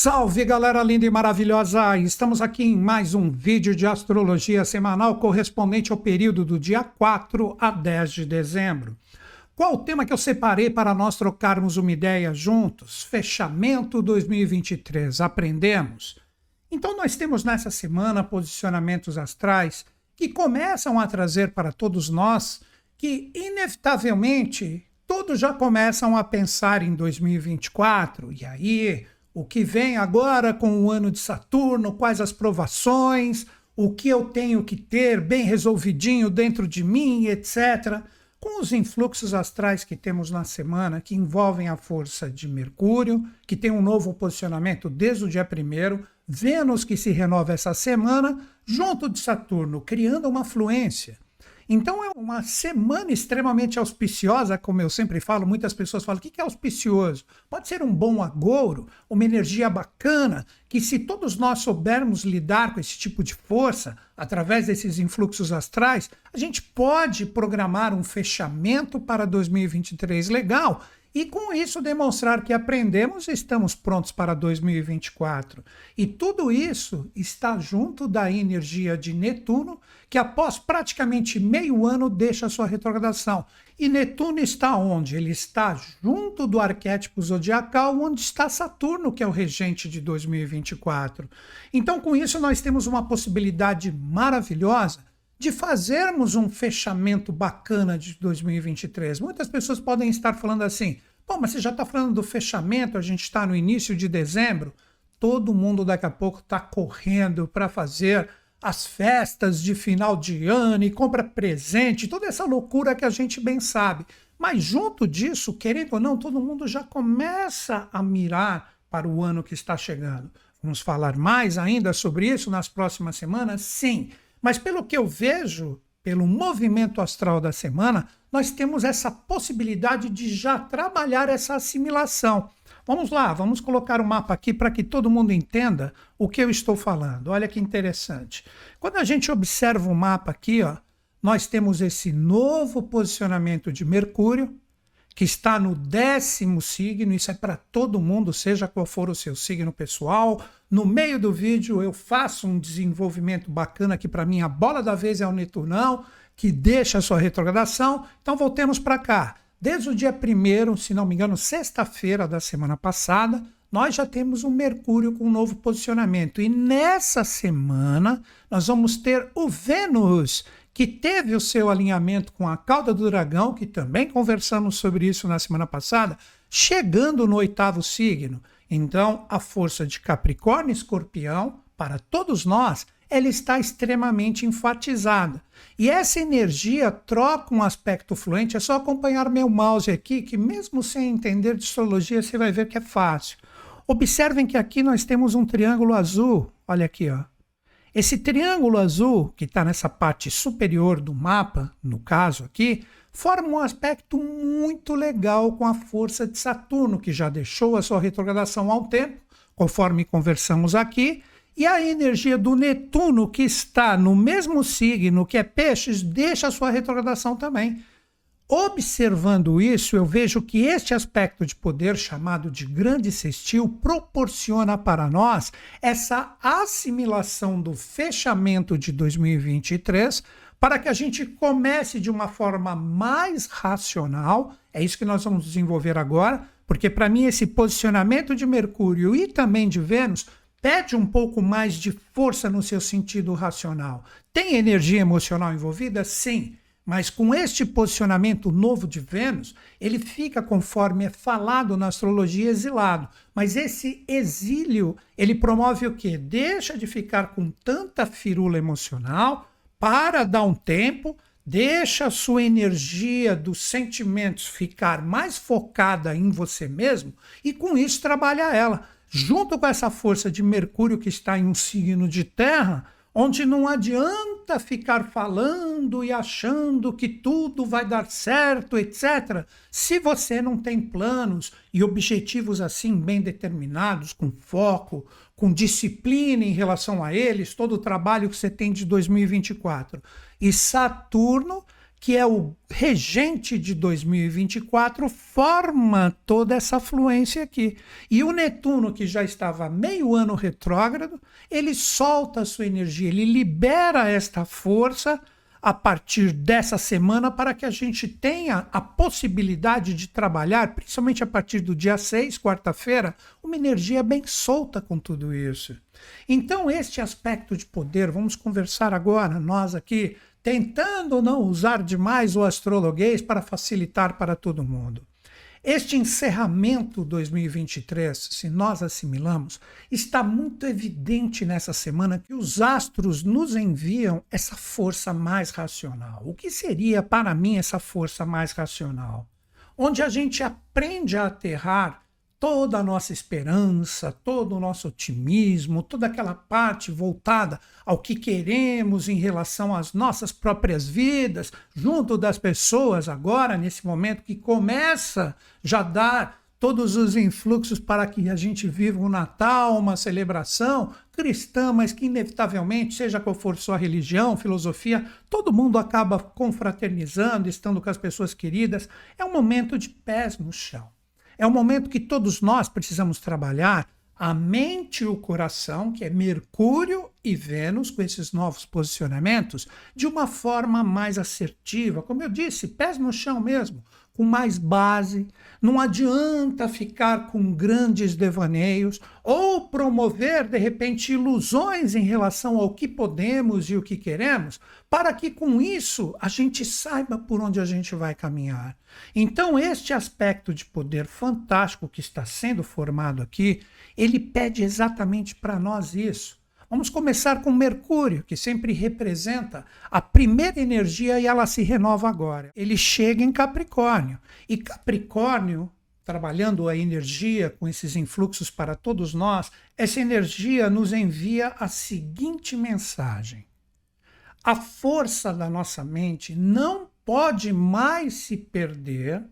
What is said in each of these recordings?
Salve galera linda e maravilhosa! Estamos aqui em mais um vídeo de astrologia semanal correspondente ao período do dia 4 a 10 de dezembro. Qual o tema que eu separei para nós trocarmos uma ideia juntos? Fechamento 2023. Aprendemos? Então, nós temos nessa semana posicionamentos astrais que começam a trazer para todos nós que, inevitavelmente, todos já começam a pensar em 2024. E aí o que vem agora com o ano de Saturno, quais as provações, o que eu tenho que ter bem resolvidinho dentro de mim, etc. Com os influxos astrais que temos na semana, que envolvem a força de Mercúrio, que tem um novo posicionamento desde o dia 1, Vênus que se renova essa semana, junto de Saturno, criando uma fluência. Então é uma semana extremamente auspiciosa, como eu sempre falo. Muitas pessoas falam: o que é auspicioso? Pode ser um bom agouro, uma energia bacana, que se todos nós soubermos lidar com esse tipo de força, através desses influxos astrais, a gente pode programar um fechamento para 2023 legal e com isso demonstrar que aprendemos e estamos prontos para 2024. E tudo isso está junto da energia de Netuno, que após praticamente meio ano deixa sua retrogradação. E Netuno está onde? Ele está junto do arquétipo zodiacal, onde está Saturno, que é o regente de 2024. Então, com isso, nós temos uma possibilidade maravilhosa de fazermos um fechamento bacana de 2023. Muitas pessoas podem estar falando assim: Pô, mas você já está falando do fechamento, a gente está no início de dezembro. Todo mundo daqui a pouco está correndo para fazer as festas de final de ano e compra presente, toda essa loucura que a gente bem sabe. Mas junto disso, querendo ou não, todo mundo já começa a mirar para o ano que está chegando. Vamos falar mais ainda sobre isso nas próximas semanas? Sim. Mas pelo que eu vejo, pelo movimento astral da semana, nós temos essa possibilidade de já trabalhar essa assimilação. Vamos lá, vamos colocar o mapa aqui para que todo mundo entenda o que eu estou falando. Olha que interessante. Quando a gente observa o mapa aqui, ó, nós temos esse novo posicionamento de Mercúrio, que está no décimo signo, isso é para todo mundo, seja qual for o seu signo pessoal. No meio do vídeo eu faço um desenvolvimento bacana que para mim a bola da vez é o Neturnão, que deixa a sua retrogradação. Então voltemos para cá. Desde o dia 1 se não me engano, sexta-feira da semana passada, nós já temos um Mercúrio com um novo posicionamento. E nessa semana nós vamos ter o Vênus que teve o seu alinhamento com a cauda do dragão, que também conversamos sobre isso na semana passada, chegando no oitavo signo. Então, a força de Capricórnio e Escorpião, para todos nós, ela está extremamente enfatizada. E essa energia troca um aspecto fluente, é só acompanhar meu mouse aqui, que mesmo sem entender de astrologia, você vai ver que é fácil. Observem que aqui nós temos um triângulo azul, olha aqui, ó. Esse triângulo azul, que está nessa parte superior do mapa, no caso aqui, forma um aspecto muito legal com a força de Saturno, que já deixou a sua retrogradação há um tempo, conforme conversamos aqui, e a energia do Netuno, que está no mesmo signo que é Peixes, deixa a sua retrogradação também. Observando isso, eu vejo que este aspecto de poder, chamado de grande sextil, proporciona para nós essa assimilação do fechamento de 2023 para que a gente comece de uma forma mais racional. É isso que nós vamos desenvolver agora, porque para mim esse posicionamento de Mercúrio e também de Vênus pede um pouco mais de força no seu sentido racional. Tem energia emocional envolvida? Sim. Mas com este posicionamento novo de Vênus, ele fica, conforme é falado na astrologia, exilado. Mas esse exílio, ele promove o quê? Deixa de ficar com tanta firula emocional para dar um tempo, deixa a sua energia dos sentimentos ficar mais focada em você mesmo e com isso trabalha ela. Junto com essa força de Mercúrio que está em um signo de terra, onde não adianta ficar falando e achando que tudo vai dar certo, etc., se você não tem planos e objetivos assim bem determinados, com foco, com disciplina em relação a eles, todo o trabalho que você tem de 2024. E Saturno que é o regente de 2024, forma toda essa fluência aqui. E o Netuno, que já estava meio ano retrógrado, ele solta a sua energia, ele libera esta força a partir dessa semana para que a gente tenha a possibilidade de trabalhar, principalmente a partir do dia 6, quarta-feira, uma energia bem solta com tudo isso. Então, este aspecto de poder, vamos conversar agora, nós aqui, tentando não usar demais o astrologuês para facilitar para todo mundo. Este encerramento 2023, se nós assimilamos, está muito evidente nessa semana que os astros nos enviam essa força mais racional. O que seria para mim essa força mais racional? Onde a gente aprende a aterrar toda a nossa esperança, todo o nosso otimismo, toda aquela parte voltada ao que queremos em relação às nossas próprias vidas, junto das pessoas agora, nesse momento que começa já a dar todos os influxos para que a gente viva um Natal, uma celebração cristã, mas que inevitavelmente, seja qual for sua religião, filosofia, todo mundo acaba confraternizando, estando com as pessoas queridas. É um momento de pés no chão. É um momento que todos nós precisamos trabalhar a mente e o coração, que é Mercúrio e Vênus, com esses novos posicionamentos, de uma forma mais assertiva. Como eu disse, pés no chão mesmo com mais base. Não adianta ficar com grandes devaneios ou promover, de repente, ilusões em relação ao que podemos e o que queremos, para que com isso a gente saiba por onde a gente vai caminhar. Então, este aspecto de poder fantástico que está sendo formado aqui, ele pede exatamente para nós isso Vamos começar com Mercúrio, que sempre representa a primeira energia e ela se renova agora. Ele chega em Capricórnio. E Capricórnio, trabalhando a energia com esses influxos para todos nós, essa energia nos envia a seguinte mensagem: a força da nossa mente não pode mais se perder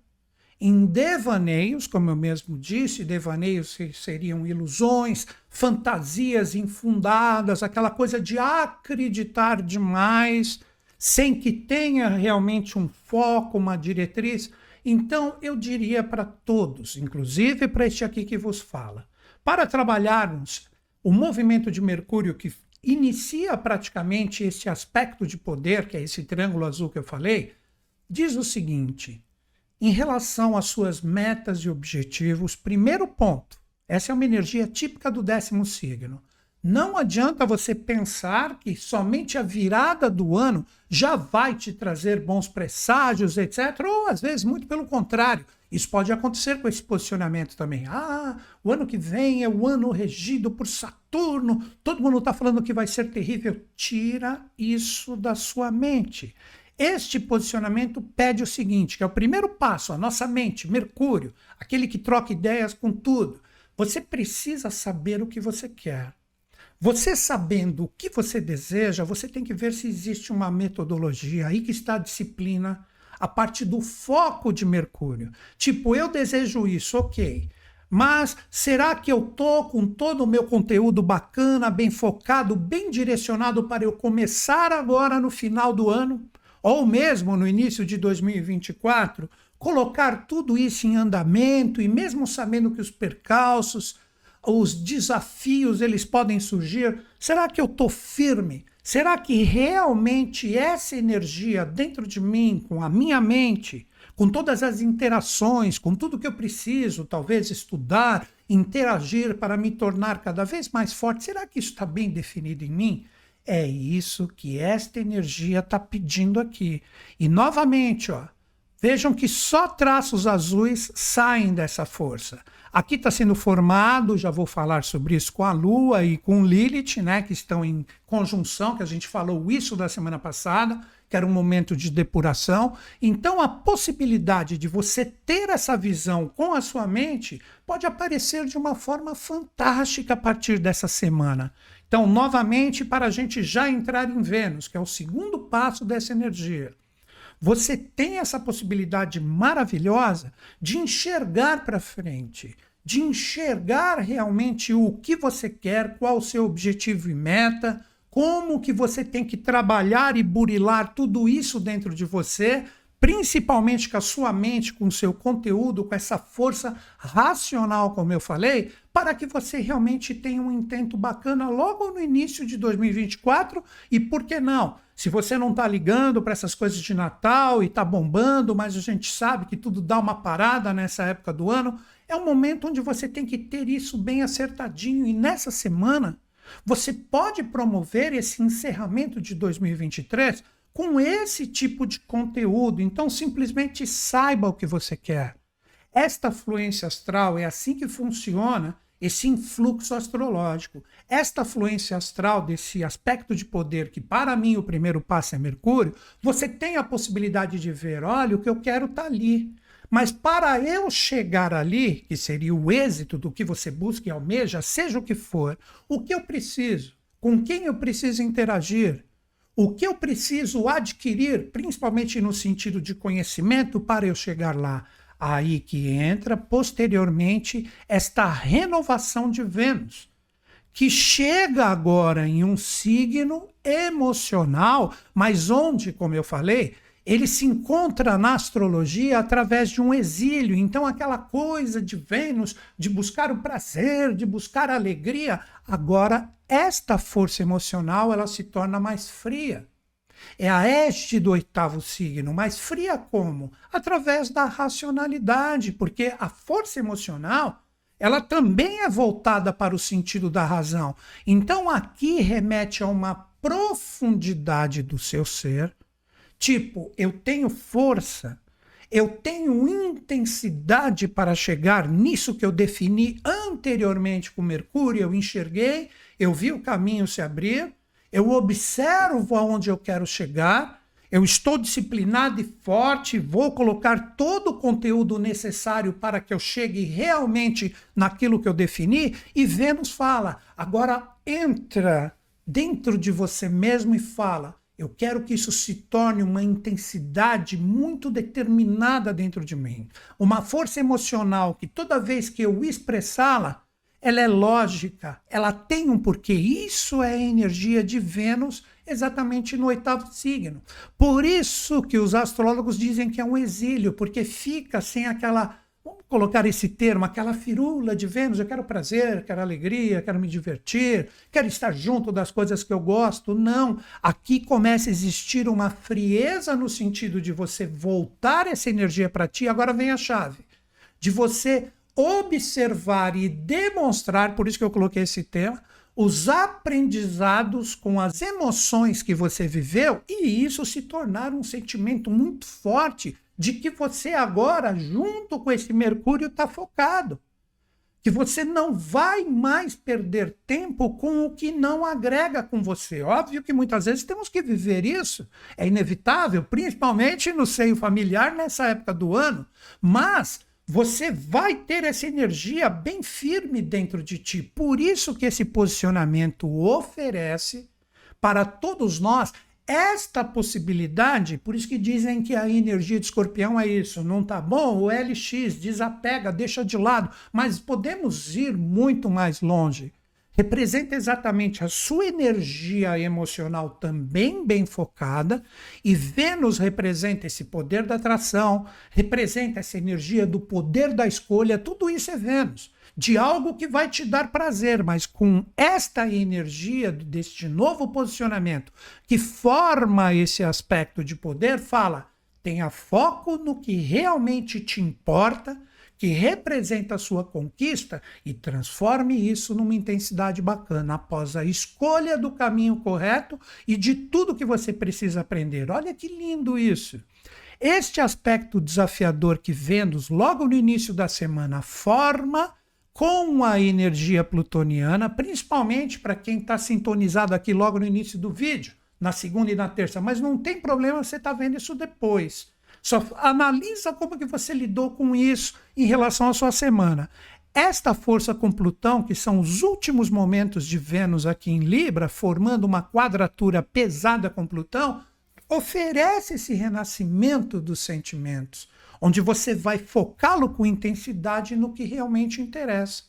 em devaneios, como eu mesmo disse, devaneios seriam ilusões, fantasias infundadas, aquela coisa de acreditar demais, sem que tenha realmente um foco, uma diretriz. Então, eu diria para todos, inclusive para este aqui que vos fala, para trabalharmos o movimento de Mercúrio que inicia praticamente esse aspecto de poder, que é esse triângulo azul que eu falei, diz o seguinte: em relação às suas metas e objetivos, primeiro ponto, essa é uma energia típica do décimo signo. Não adianta você pensar que somente a virada do ano já vai te trazer bons presságios, etc. Ou às vezes, muito pelo contrário. Isso pode acontecer com esse posicionamento também. Ah, o ano que vem é o ano regido por Saturno, todo mundo está falando que vai ser terrível. Tira isso da sua mente. Este posicionamento pede o seguinte, que é o primeiro passo, a nossa mente, Mercúrio, aquele que troca ideias com tudo. Você precisa saber o que você quer. Você sabendo o que você deseja, você tem que ver se existe uma metodologia aí que está a disciplina, a parte do foco de Mercúrio. Tipo, eu desejo isso, ok. Mas será que eu tô com todo o meu conteúdo bacana, bem focado, bem direcionado para eu começar agora no final do ano? Ou mesmo no início de 2024, colocar tudo isso em andamento e mesmo sabendo que os percalços, os desafios, eles podem surgir, será que eu estou firme? Será que realmente essa energia dentro de mim, com a minha mente, com todas as interações, com tudo que eu preciso, talvez estudar, interagir para me tornar cada vez mais forte, será que isso está bem definido em mim? É isso que esta energia está pedindo aqui. E novamente, ó, vejam que só traços azuis saem dessa força. Aqui está sendo formado, já vou falar sobre isso com a Lua e com Lilith, né, que estão em conjunção, que a gente falou isso da semana passada, que era um momento de depuração. Então, a possibilidade de você ter essa visão com a sua mente pode aparecer de uma forma fantástica a partir dessa semana. Então, novamente, para a gente já entrar em Vênus, que é o segundo passo dessa energia, você tem essa possibilidade maravilhosa de enxergar para frente, de enxergar realmente o que você quer, qual o seu objetivo e meta, como que você tem que trabalhar e burilar tudo isso dentro de você, principalmente com a sua mente, com o seu conteúdo, com essa força racional, como eu falei, para que você realmente tenha um intento bacana logo no início de 2024 e por que não? Se você não está ligando para essas coisas de Natal e está bombando, mas a gente sabe que tudo dá uma parada nessa época do ano, é um momento onde você tem que ter isso bem acertadinho. E nessa semana, você pode promover esse encerramento de 2023 com esse tipo de conteúdo. Então, simplesmente saiba o que você quer. Esta fluência astral é assim que funciona esse influxo astrológico. Esta fluência astral, desse aspecto de poder, que para mim o primeiro passo é Mercúrio, você tem a possibilidade de ver: olha, o que eu quero está ali. Mas para eu chegar ali, que seria o êxito do que você busca e almeja, seja o que for, o que eu preciso, com quem eu preciso interagir, o que eu preciso adquirir, principalmente no sentido de conhecimento, para eu chegar lá. Aí que entra posteriormente esta renovação de Vênus, que chega agora em um signo emocional, mas onde, como eu falei, ele se encontra na astrologia através de um exílio. Então, aquela coisa de Vênus, de buscar o prazer, de buscar a alegria, agora esta força emocional ela se torna mais fria. É a este do oitavo signo, mas fria como? Através da racionalidade, porque a força emocional ela também é voltada para o sentido da razão. Então aqui remete a uma profundidade do seu ser, tipo, eu tenho força, eu tenho intensidade para chegar nisso que eu defini anteriormente com Mercúrio, eu enxerguei, eu vi o caminho se abrir, eu observo aonde eu quero chegar, eu estou disciplinado e forte, vou colocar todo o conteúdo necessário para que eu chegue realmente naquilo que eu defini. E Vênus fala: agora entra dentro de você mesmo e fala: eu quero que isso se torne uma intensidade muito determinada dentro de mim, uma força emocional que toda vez que eu expressá-la, ela é lógica, ela tem um porquê. Isso é a energia de Vênus exatamente no oitavo signo. Por isso que os astrólogos dizem que é um exílio, porque fica sem aquela, vamos colocar esse termo, aquela firula de Vênus. Eu quero prazer, quero alegria, quero me divertir, quero estar junto das coisas que eu gosto. Não. Aqui começa a existir uma frieza no sentido de você voltar essa energia para ti. Agora vem a chave. De você observar e demonstrar, por isso que eu coloquei esse tema, os aprendizados com as emoções que você viveu e isso se tornar um sentimento muito forte de que você agora, junto com esse Mercúrio, está focado. Que você não vai mais perder tempo com o que não agrega com você. Óbvio que muitas vezes temos que viver isso, é inevitável, principalmente no seio familiar nessa época do ano, mas você vai ter essa energia bem firme dentro de ti. Por isso que esse posicionamento oferece para todos nós esta possibilidade, por isso que dizem que a energia de escorpião é isso, não tá bom? O LX desapega, deixa de lado, mas podemos ir muito mais longe. Representa exatamente a sua energia emocional também bem focada, e Vênus representa esse poder da atração, representa essa energia do poder da escolha, tudo isso é Vênus, de algo que vai te dar prazer, mas com esta energia deste novo posicionamento que forma esse aspecto de poder, fala: tenha foco no que realmente te importa que representa a sua conquista e transforme isso numa intensidade bacana após a escolha do caminho correto e de tudo que você precisa aprender. Olha que lindo isso! Este aspecto desafiador que Vênus, logo no início da semana, forma com a energia plutoniana, principalmente para quem está sintonizado aqui logo no início do vídeo, na segunda e na terça, mas não tem problema você estar tá vendo isso depois. Só analisa como que você lidou com isso em relação à sua semana. Esta força com Plutão, que são os últimos momentos de Vênus aqui em Libra, formando uma quadratura pesada com Plutão, oferece esse renascimento dos sentimentos, onde você vai focá-lo com intensidade no que realmente interessa.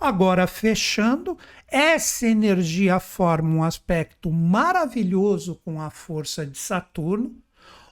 Agora, fechando, essa energia forma um aspecto maravilhoso com a força de Saturno,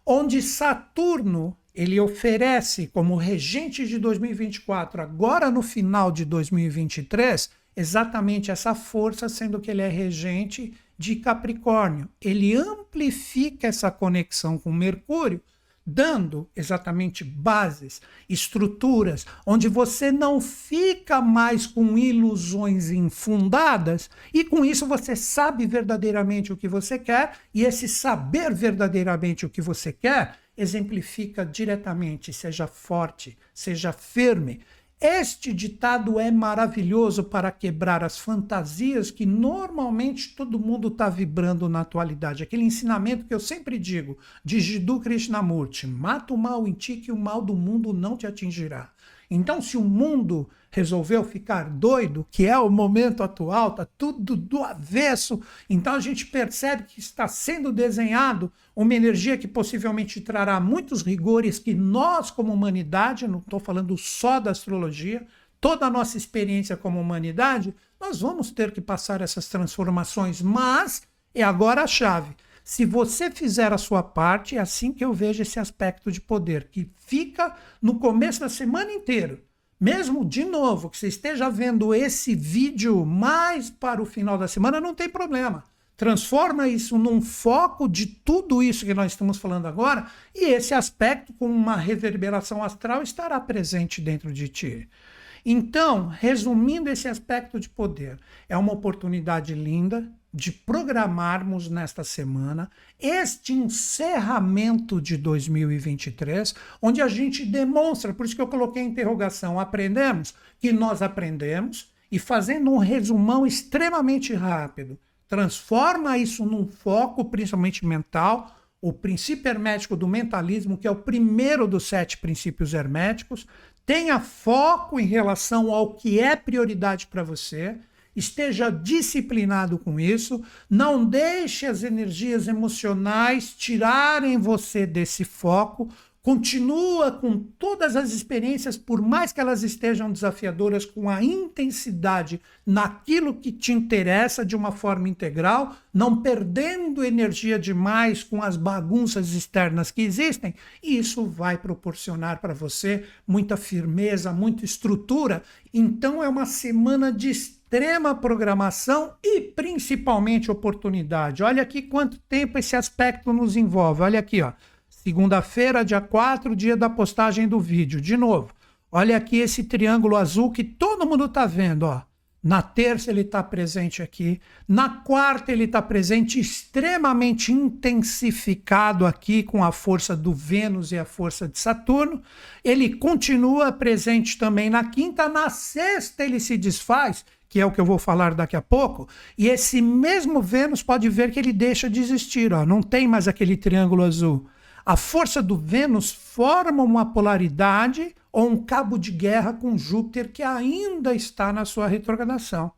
onde Saturno ele oferece como regente de 2024, agora no final de 2023, exatamente essa força, sendo que ele é regente de Capricórnio. Ele amplifica essa conexão com Mercúrio dando exatamente bases, estruturas, onde você não fica mais com ilusões infundadas e com isso você sabe verdadeiramente o que você quer e esse saber verdadeiramente o que você quer exemplifica diretamente, seja forte, seja firme, este ditado é maravilhoso para quebrar as fantasias que normalmente todo mundo está vibrando na atualidade. Aquele ensinamento que eu sempre digo de Jiddu Krishnamurti: mata o mal em ti que o mal do mundo não te atingirá. Então, se o mundo resolveu ficar doido, que é o momento atual, está tudo do avesso, então a gente percebe que está sendo desenhado uma energia que possivelmente trará muitos rigores que nós, como humanidade, não estou falando só da astrologia, toda a nossa experiência como humanidade, nós vamos ter que passar essas transformações, mas é agora a chave. Se você fizer a sua parte, é assim que eu vejo esse aspecto de poder, que fica no começo da semana inteira. Mesmo, de novo, que você esteja vendo esse vídeo mais para o final da semana, não tem problema. Transforma isso num foco de tudo isso que nós estamos falando agora, e esse aspecto, com uma reverberação astral, estará presente dentro de ti. Então, resumindo esse aspecto de poder, é uma oportunidade linda de programarmos nesta semana este encerramento de 2023, onde a gente demonstra, por isso que eu coloquei a interrogação, aprendemos que nós aprendemos e fazendo um resumão extremamente rápido, transforma isso num foco principalmente mental, o princípio hermético do mentalismo, que é o primeiro dos sete princípios herméticos, tenha foco em relação ao que é prioridade para você, esteja disciplinado com isso, não deixe as energias emocionais tirarem você desse foco, continua com todas as experiências, por mais que elas estejam desafiadoras, com a intensidade naquilo que te interessa de uma forma integral, não perdendo energia demais com as bagunças externas que existem, e isso vai proporcionar para você muita firmeza, muita estrutura. Então é uma semana de extrema programação e principalmente oportunidade. Olha aqui quanto tempo esse aspecto nos envolve. Olha aqui, ó. Segunda-feira, dia 4, dia da postagem do vídeo. De novo, olha aqui esse triângulo azul que todo mundo está vendo. Ó. Na terça ele está presente aqui. Na quarta ele está presente, extremamente intensificado aqui com a força do Vênus e a força de Saturno. Ele continua presente também na quinta. Na sexta ele se desfaz que é o que eu vou falar daqui a pouco, e esse mesmo Vênus pode ver que ele deixa de existir, ó, não tem mais aquele triângulo azul a força do Vênus forma uma polaridade ou um cabo de guerra com Júpiter que ainda está na sua retrogradação.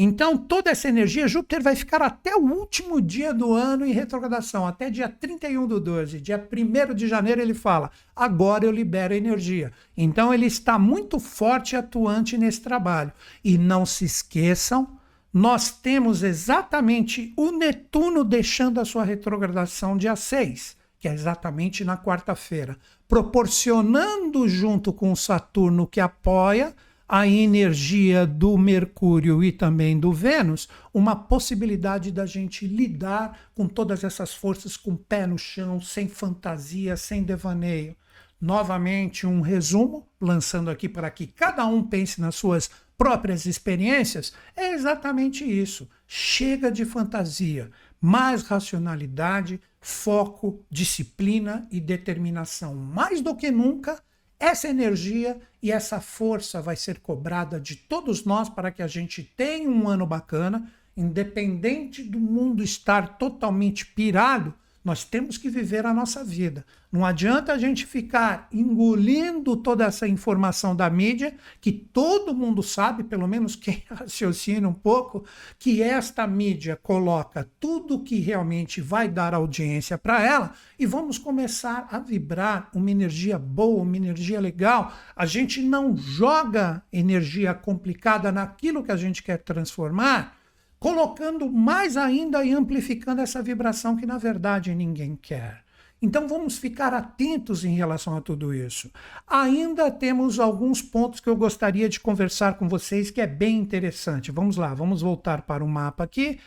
Então, toda essa energia, Júpiter vai ficar até o último dia do ano em retrogradação, até dia 31 do 12. Dia 1 de janeiro ele fala: agora eu libero energia. Então, ele está muito forte e atuante nesse trabalho. E não se esqueçam, nós temos exatamente o Netuno deixando a sua retrogradação dia 6 que é exatamente na quarta-feira, proporcionando junto com Saturno que apoia a energia do Mercúrio e também do Vênus, uma possibilidade da gente lidar com todas essas forças com o pé no chão, sem fantasia, sem devaneio. Novamente, um resumo, lançando aqui para que cada um pense nas suas próprias experiências, é exatamente isso. Chega de fantasia, mais racionalidade, foco, disciplina e determinação. Mais do que nunca, essa energia e essa força vai ser cobrada de todos nós para que a gente tenha um ano bacana, independente do mundo estar totalmente pirado Nós temos que viver a nossa vida. Não adianta a gente ficar engolindo toda essa informação da mídia, que todo mundo sabe, pelo menos quem raciocina um pouco, que esta mídia coloca tudo que realmente vai dar audiência para ela e vamos começar a vibrar uma energia boa, uma energia legal. A gente não joga energia complicada naquilo que a gente quer transformar colocando mais ainda e amplificando essa vibração que na verdade ninguém quer. Então vamos ficar atentos em relação a tudo isso. Ainda temos alguns pontos que eu gostaria de conversar com vocês que é bem interessante. Vamos lá, vamos voltar para o mapa aqui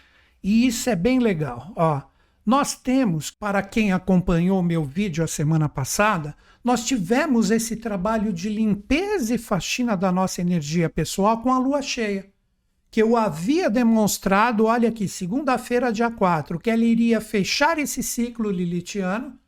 e isso é bem legal. Ó, nós temos, para quem acompanhou meu vídeo a semana passada, nós tivemos esse trabalho de limpeza e faxina da nossa energia pessoal com a lua cheia que eu havia demonstrado, olha aqui, segunda-feira, dia 4, que ela iria fechar esse ciclo lilitiano,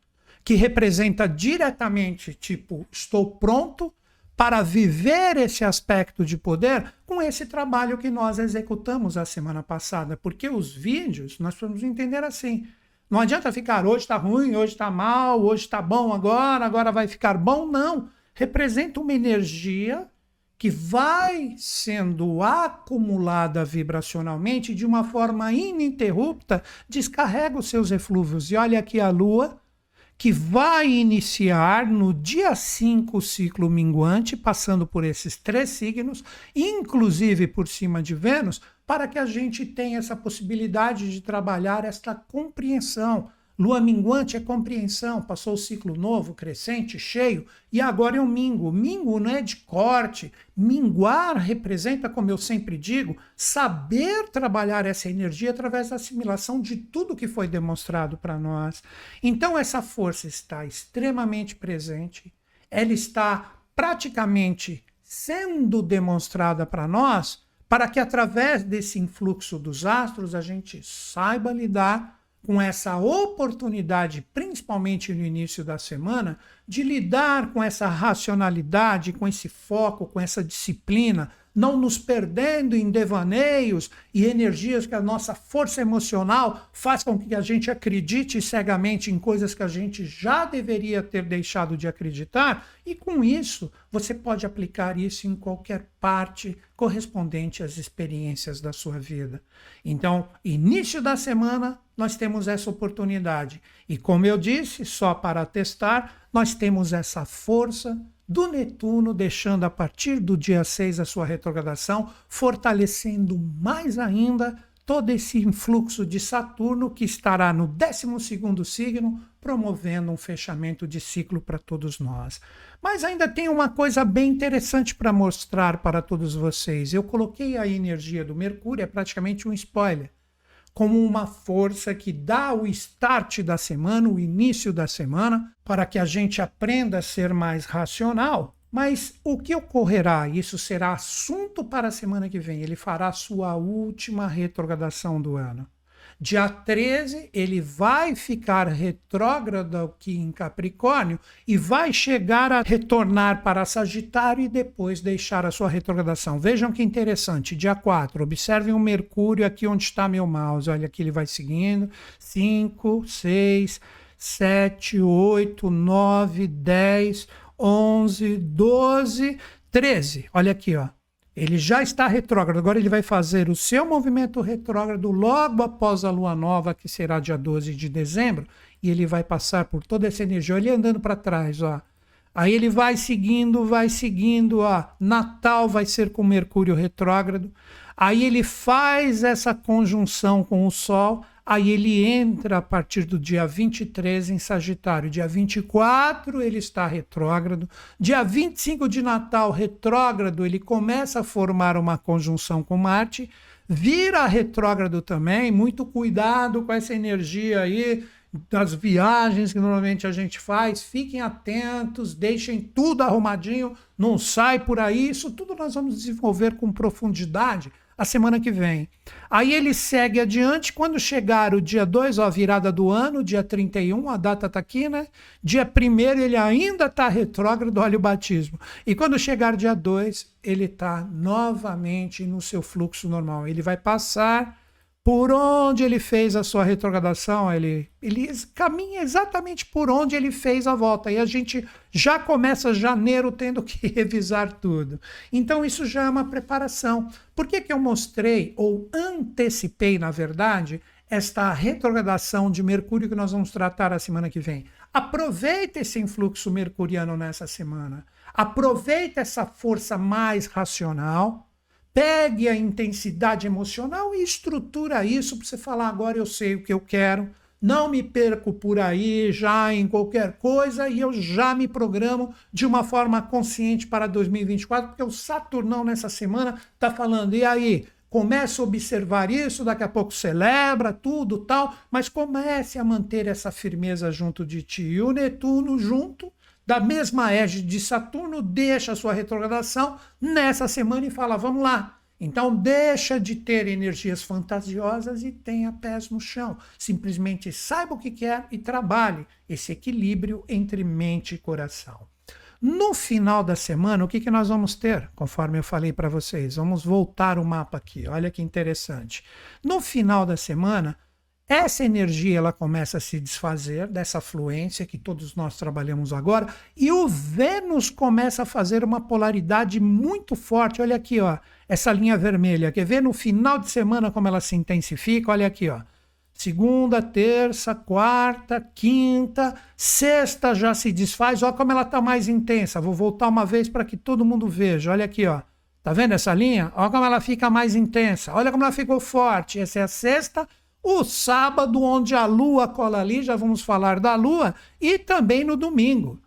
que representa diretamente, tipo, estou pronto para viver esse aspecto de poder com esse trabalho que nós executamos a semana passada, porque os vídeos nós vamos entender assim. Não adianta ficar hoje está ruim, hoje está mal, hoje está bom agora, agora vai ficar bom. Não. Representa uma energia que vai sendo acumulada vibracionalmente de uma forma ininterrupta, descarrega os seus eflúvios. E olha aqui a Lua, que vai iniciar no dia 5 o ciclo minguante, passando por esses três signos, inclusive por cima de Vênus, para que a gente tenha essa possibilidade de trabalhar esta compreensão Lua minguante é compreensão, passou o ciclo novo, crescente, cheio, e agora é o mingo. Mingo não é de corte. Minguar representa, como eu sempre digo, saber trabalhar essa energia através da assimilação de tudo que foi demonstrado para nós. Então, essa força está extremamente presente, ela está praticamente sendo demonstrada para nós, para que através desse influxo dos astros a gente saiba lidar com essa oportunidade, principalmente no início da semana, de lidar com essa racionalidade, com esse foco, com essa disciplina, não nos perdendo em devaneios e energias que a nossa força emocional faz com que a gente acredite cegamente em coisas que a gente já deveria ter deixado de acreditar, e com isso você pode aplicar isso em qualquer parte correspondente às experiências da sua vida. Então, início da semana, nós temos essa oportunidade. E como eu disse, só para testar, nós temos essa força do Netuno, deixando a partir do dia 6 a sua retrogradação, fortalecendo mais ainda todo esse influxo de Saturno que estará no 12 signo, promovendo um fechamento de ciclo para todos nós. Mas ainda tem uma coisa bem interessante para mostrar para todos vocês. Eu coloquei a energia do Mercúrio, é praticamente um spoiler como uma força que dá o start da semana, o início da semana, para que a gente aprenda a ser mais racional. Mas o que ocorrerá? Isso será assunto para a semana que vem. Ele fará sua última retrogradação do ano. Dia 13, ele vai ficar retrógrado aqui em Capricórnio e vai chegar a retornar para Sagitário e depois deixar a sua retrogradação. Vejam que interessante. Dia 4, observem o Mercúrio aqui onde está meu mouse. Olha aqui, ele vai seguindo. 5, 6, 7, 8, 9, 10, 11, 12, 13. Olha aqui, ó. Ele já está retrógrado, agora ele vai fazer o seu movimento retrógrado logo após a lua nova, que será dia 12 de dezembro, e ele vai passar por toda essa energia, ele andando para trás, ó. Aí ele vai seguindo, vai seguindo, ó. Natal vai ser com Mercúrio retrógrado. Aí ele faz essa conjunção com o Sol, Aí ele entra a partir do dia 23 em Sagitário. Dia 24 ele está retrógrado. Dia 25 de Natal, retrógrado, ele começa a formar uma conjunção com Marte. Vira retrógrado também. Muito cuidado com essa energia aí das viagens que normalmente a gente faz. Fiquem atentos, deixem tudo arrumadinho, não sai por aí. Isso tudo nós vamos desenvolver com profundidade a semana que vem. Aí ele segue adiante, quando chegar o dia 2, ó, a virada do ano, dia 31, a data está aqui, né? Dia 1 ele ainda está retrógrado, olha o batismo. E quando chegar dia 2, ele está novamente no seu fluxo normal. Ele vai passar por onde ele fez a sua retrogradação, ele, ele caminha exatamente por onde ele fez a volta. E a gente já começa janeiro tendo que revisar tudo. Então, isso já é uma preparação. Por que, que eu mostrei, ou antecipei, na verdade, esta retrogradação de Mercúrio que nós vamos tratar a semana que vem? Aproveita esse influxo mercuriano nessa semana. Aproveita essa força mais racional Pegue a intensidade emocional e estrutura isso para você falar: agora eu sei o que eu quero, não me perco por aí já em qualquer coisa e eu já me programo de uma forma consciente para 2024, porque o Saturnão nessa semana está falando: e aí? Comece a observar isso, daqui a pouco celebra tudo tal, mas comece a manter essa firmeza junto de ti. E o Netuno junto da mesma égide de Saturno, deixa a sua retrogradação nessa semana e fala: vamos lá. Então, deixa de ter energias fantasiosas e tenha pés no chão. Simplesmente saiba o que quer e trabalhe esse equilíbrio entre mente e coração. No final da semana, o que, que nós vamos ter? Conforme eu falei para vocês, vamos voltar o mapa aqui. Olha que interessante. No final da semana, essa energia ela começa a se desfazer dessa fluência que todos nós trabalhamos agora e o Vênus começa a fazer uma polaridade muito forte. Olha aqui, ó, essa linha vermelha. Quer ver no final de semana como ela se intensifica? Olha aqui, ó. Segunda, terça, quarta, quinta, sexta já se desfaz. Olha como ela está mais intensa. Vou voltar uma vez para que todo mundo veja. Olha aqui, ó. Tá vendo essa linha? Olha como ela fica mais intensa. Olha como ela ficou forte. Essa é a sexta o sábado, onde a lua cola ali, já vamos falar da lua, e também no domingo.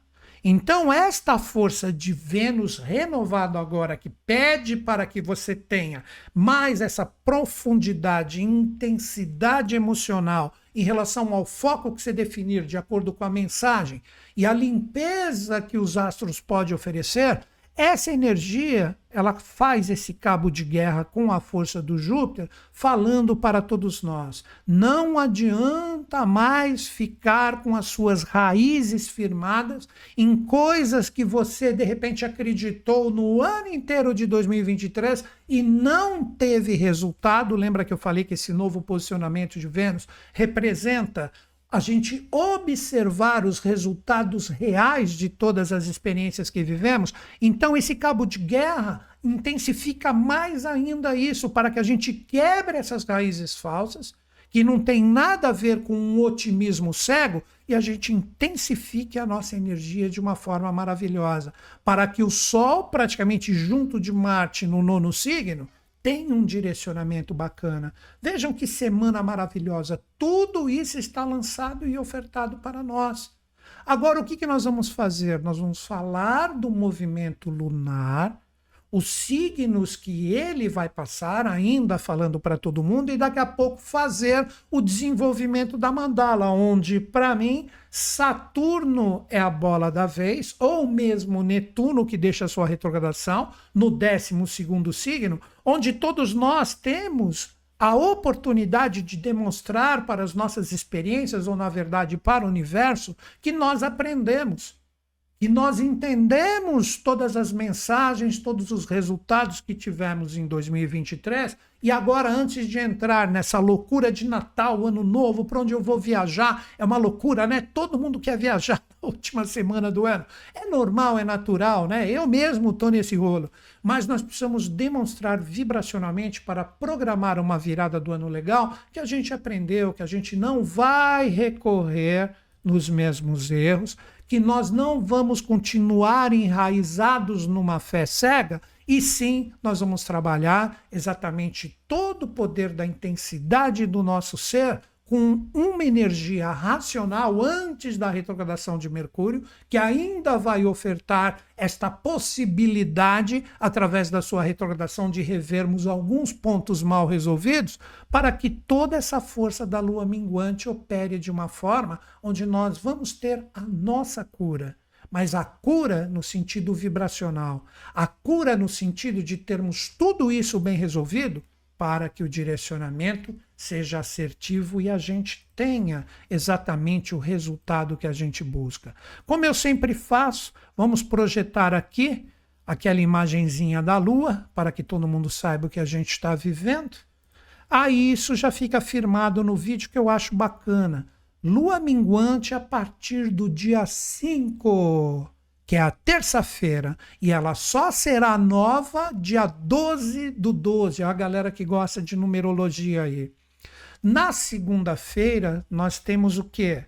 Então, esta força de Vênus renovado agora, que pede para que você tenha mais essa profundidade, intensidade emocional em relação ao foco que você definir de acordo com a mensagem e a limpeza que os astros podem oferecer, essa energia, ela faz esse cabo de guerra com a força do Júpiter, falando para todos nós: não adianta mais ficar com as suas raízes firmadas em coisas que você de repente acreditou no ano inteiro de 2023 e não teve resultado. Lembra que eu falei que esse novo posicionamento de Vênus representa a gente observar os resultados reais de todas as experiências que vivemos, então esse cabo de guerra intensifica mais ainda isso, para que a gente quebre essas raízes falsas, que não tem nada a ver com um otimismo cego, e a gente intensifique a nossa energia de uma forma maravilhosa, para que o Sol, praticamente junto de Marte no nono signo, tem um direcionamento bacana. Vejam que semana maravilhosa. Tudo isso está lançado e ofertado para nós. Agora, o que, que nós vamos fazer? Nós vamos falar do movimento lunar os signos que ele vai passar, ainda falando para todo mundo, e daqui a pouco fazer o desenvolvimento da mandala, onde, para mim, Saturno é a bola da vez, ou mesmo Netuno, que deixa sua retrogradação, no 12 signo, onde todos nós temos a oportunidade de demonstrar para as nossas experiências, ou na verdade para o universo, que nós aprendemos e nós entendemos todas as mensagens, todos os resultados que tivemos em 2023. E agora, antes de entrar nessa loucura de Natal, Ano Novo, para onde eu vou viajar, é uma loucura, né? Todo mundo quer viajar na última semana do ano. É normal, é natural, né? Eu mesmo estou nesse rolo. Mas nós precisamos demonstrar vibracionalmente para programar uma virada do ano legal que a gente aprendeu, que a gente não vai recorrer nos mesmos erros que nós não vamos continuar enraizados numa fé cega, e sim nós vamos trabalhar exatamente todo o poder da intensidade do nosso ser com uma energia racional antes da retrogradação de Mercúrio, que ainda vai ofertar esta possibilidade, através da sua retrogradação, de revermos alguns pontos mal resolvidos, para que toda essa força da lua minguante opere de uma forma onde nós vamos ter a nossa cura. Mas a cura no sentido vibracional, a cura no sentido de termos tudo isso bem resolvido, para que o direcionamento seja assertivo e a gente tenha exatamente o resultado que a gente busca. Como eu sempre faço, vamos projetar aqui aquela imagenzinha da lua para que todo mundo saiba o que a gente está vivendo. Aí isso já fica afirmado no vídeo que eu acho bacana. Lua minguante a partir do dia 5, que é a terça-feira, e ela só será nova dia 12 do 12, a galera que gosta de numerologia aí. Na segunda-feira, nós temos o quê?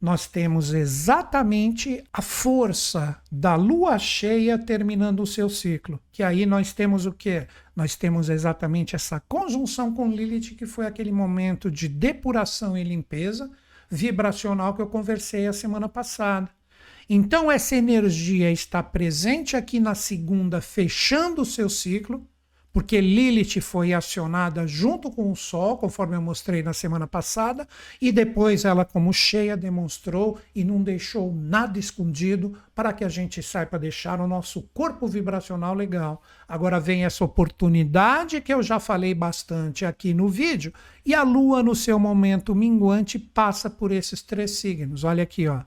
Nós temos exatamente a força da lua cheia terminando o seu ciclo. Que aí nós temos o quê? Nós temos exatamente essa conjunção com Lilith, que foi aquele momento de depuração e limpeza vibracional que eu conversei a semana passada. Então, essa energia está presente aqui na segunda, fechando o seu ciclo, porque Lilith foi acionada junto com o Sol, conforme eu mostrei na semana passada, e depois ela, como cheia, demonstrou e não deixou nada escondido para que a gente saiba deixar o nosso corpo vibracional legal. Agora vem essa oportunidade que eu já falei bastante aqui no vídeo, e a Lua, no seu momento minguante, passa por esses três signos. Olha aqui, ó.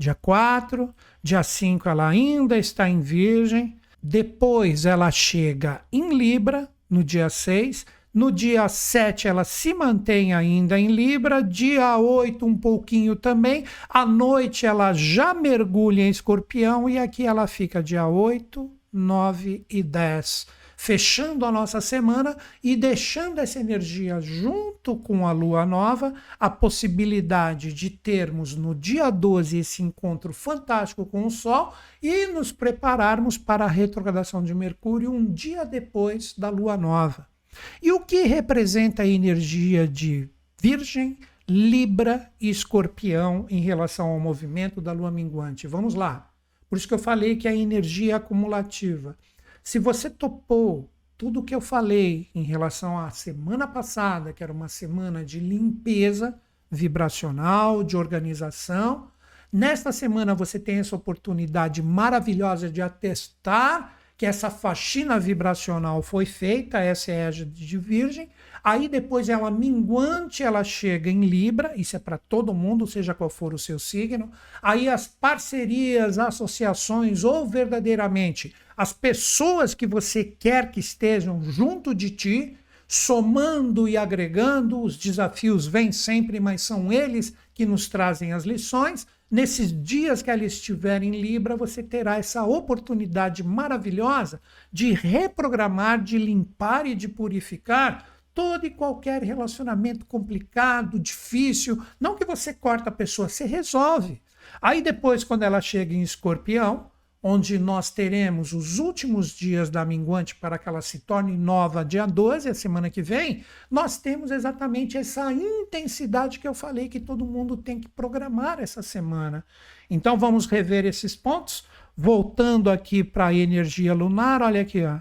Dia 4, dia 5 ela ainda está em Virgem, depois ela chega em Libra, no dia 6. No dia 7 ela se mantém ainda em Libra, dia 8 um pouquinho também. À noite ela já mergulha em Escorpião e aqui ela fica dia 8, 9 e 10 fechando a nossa semana e deixando essa energia junto com a lua nova, a possibilidade de termos no dia 12 esse encontro fantástico com o Sol e nos prepararmos para a retrogradação de Mercúrio um dia depois da lua nova. E o que representa a energia de Virgem, Libra e Escorpião em relação ao movimento da lua minguante? Vamos lá. Por isso que eu falei que a energia é acumulativa. Se você topou tudo o que eu falei em relação à semana passada, que era uma semana de limpeza vibracional, de organização, nesta semana você tem essa oportunidade maravilhosa de atestar que essa faxina vibracional foi feita, essa é a de Virgem. Aí depois ela minguante, ela chega em Libra, isso é para todo mundo, seja qual for o seu signo. Aí as parcerias, associações ou verdadeiramente as pessoas que você quer que estejam junto de ti, somando e agregando, os desafios vêm sempre, mas são eles que nos trazem as lições nesses dias que ela estiver em Libra, você terá essa oportunidade maravilhosa de reprogramar, de limpar e de purificar todo e qualquer relacionamento complicado, difícil. Não que você corta a pessoa, você resolve. Aí depois, quando ela chega em escorpião, onde nós teremos os últimos dias da minguante para que ela se torne nova dia 12, a semana que vem, nós temos exatamente essa intensidade que eu falei que todo mundo tem que programar essa semana. Então vamos rever esses pontos. Voltando aqui para a energia lunar, olha aqui, ó.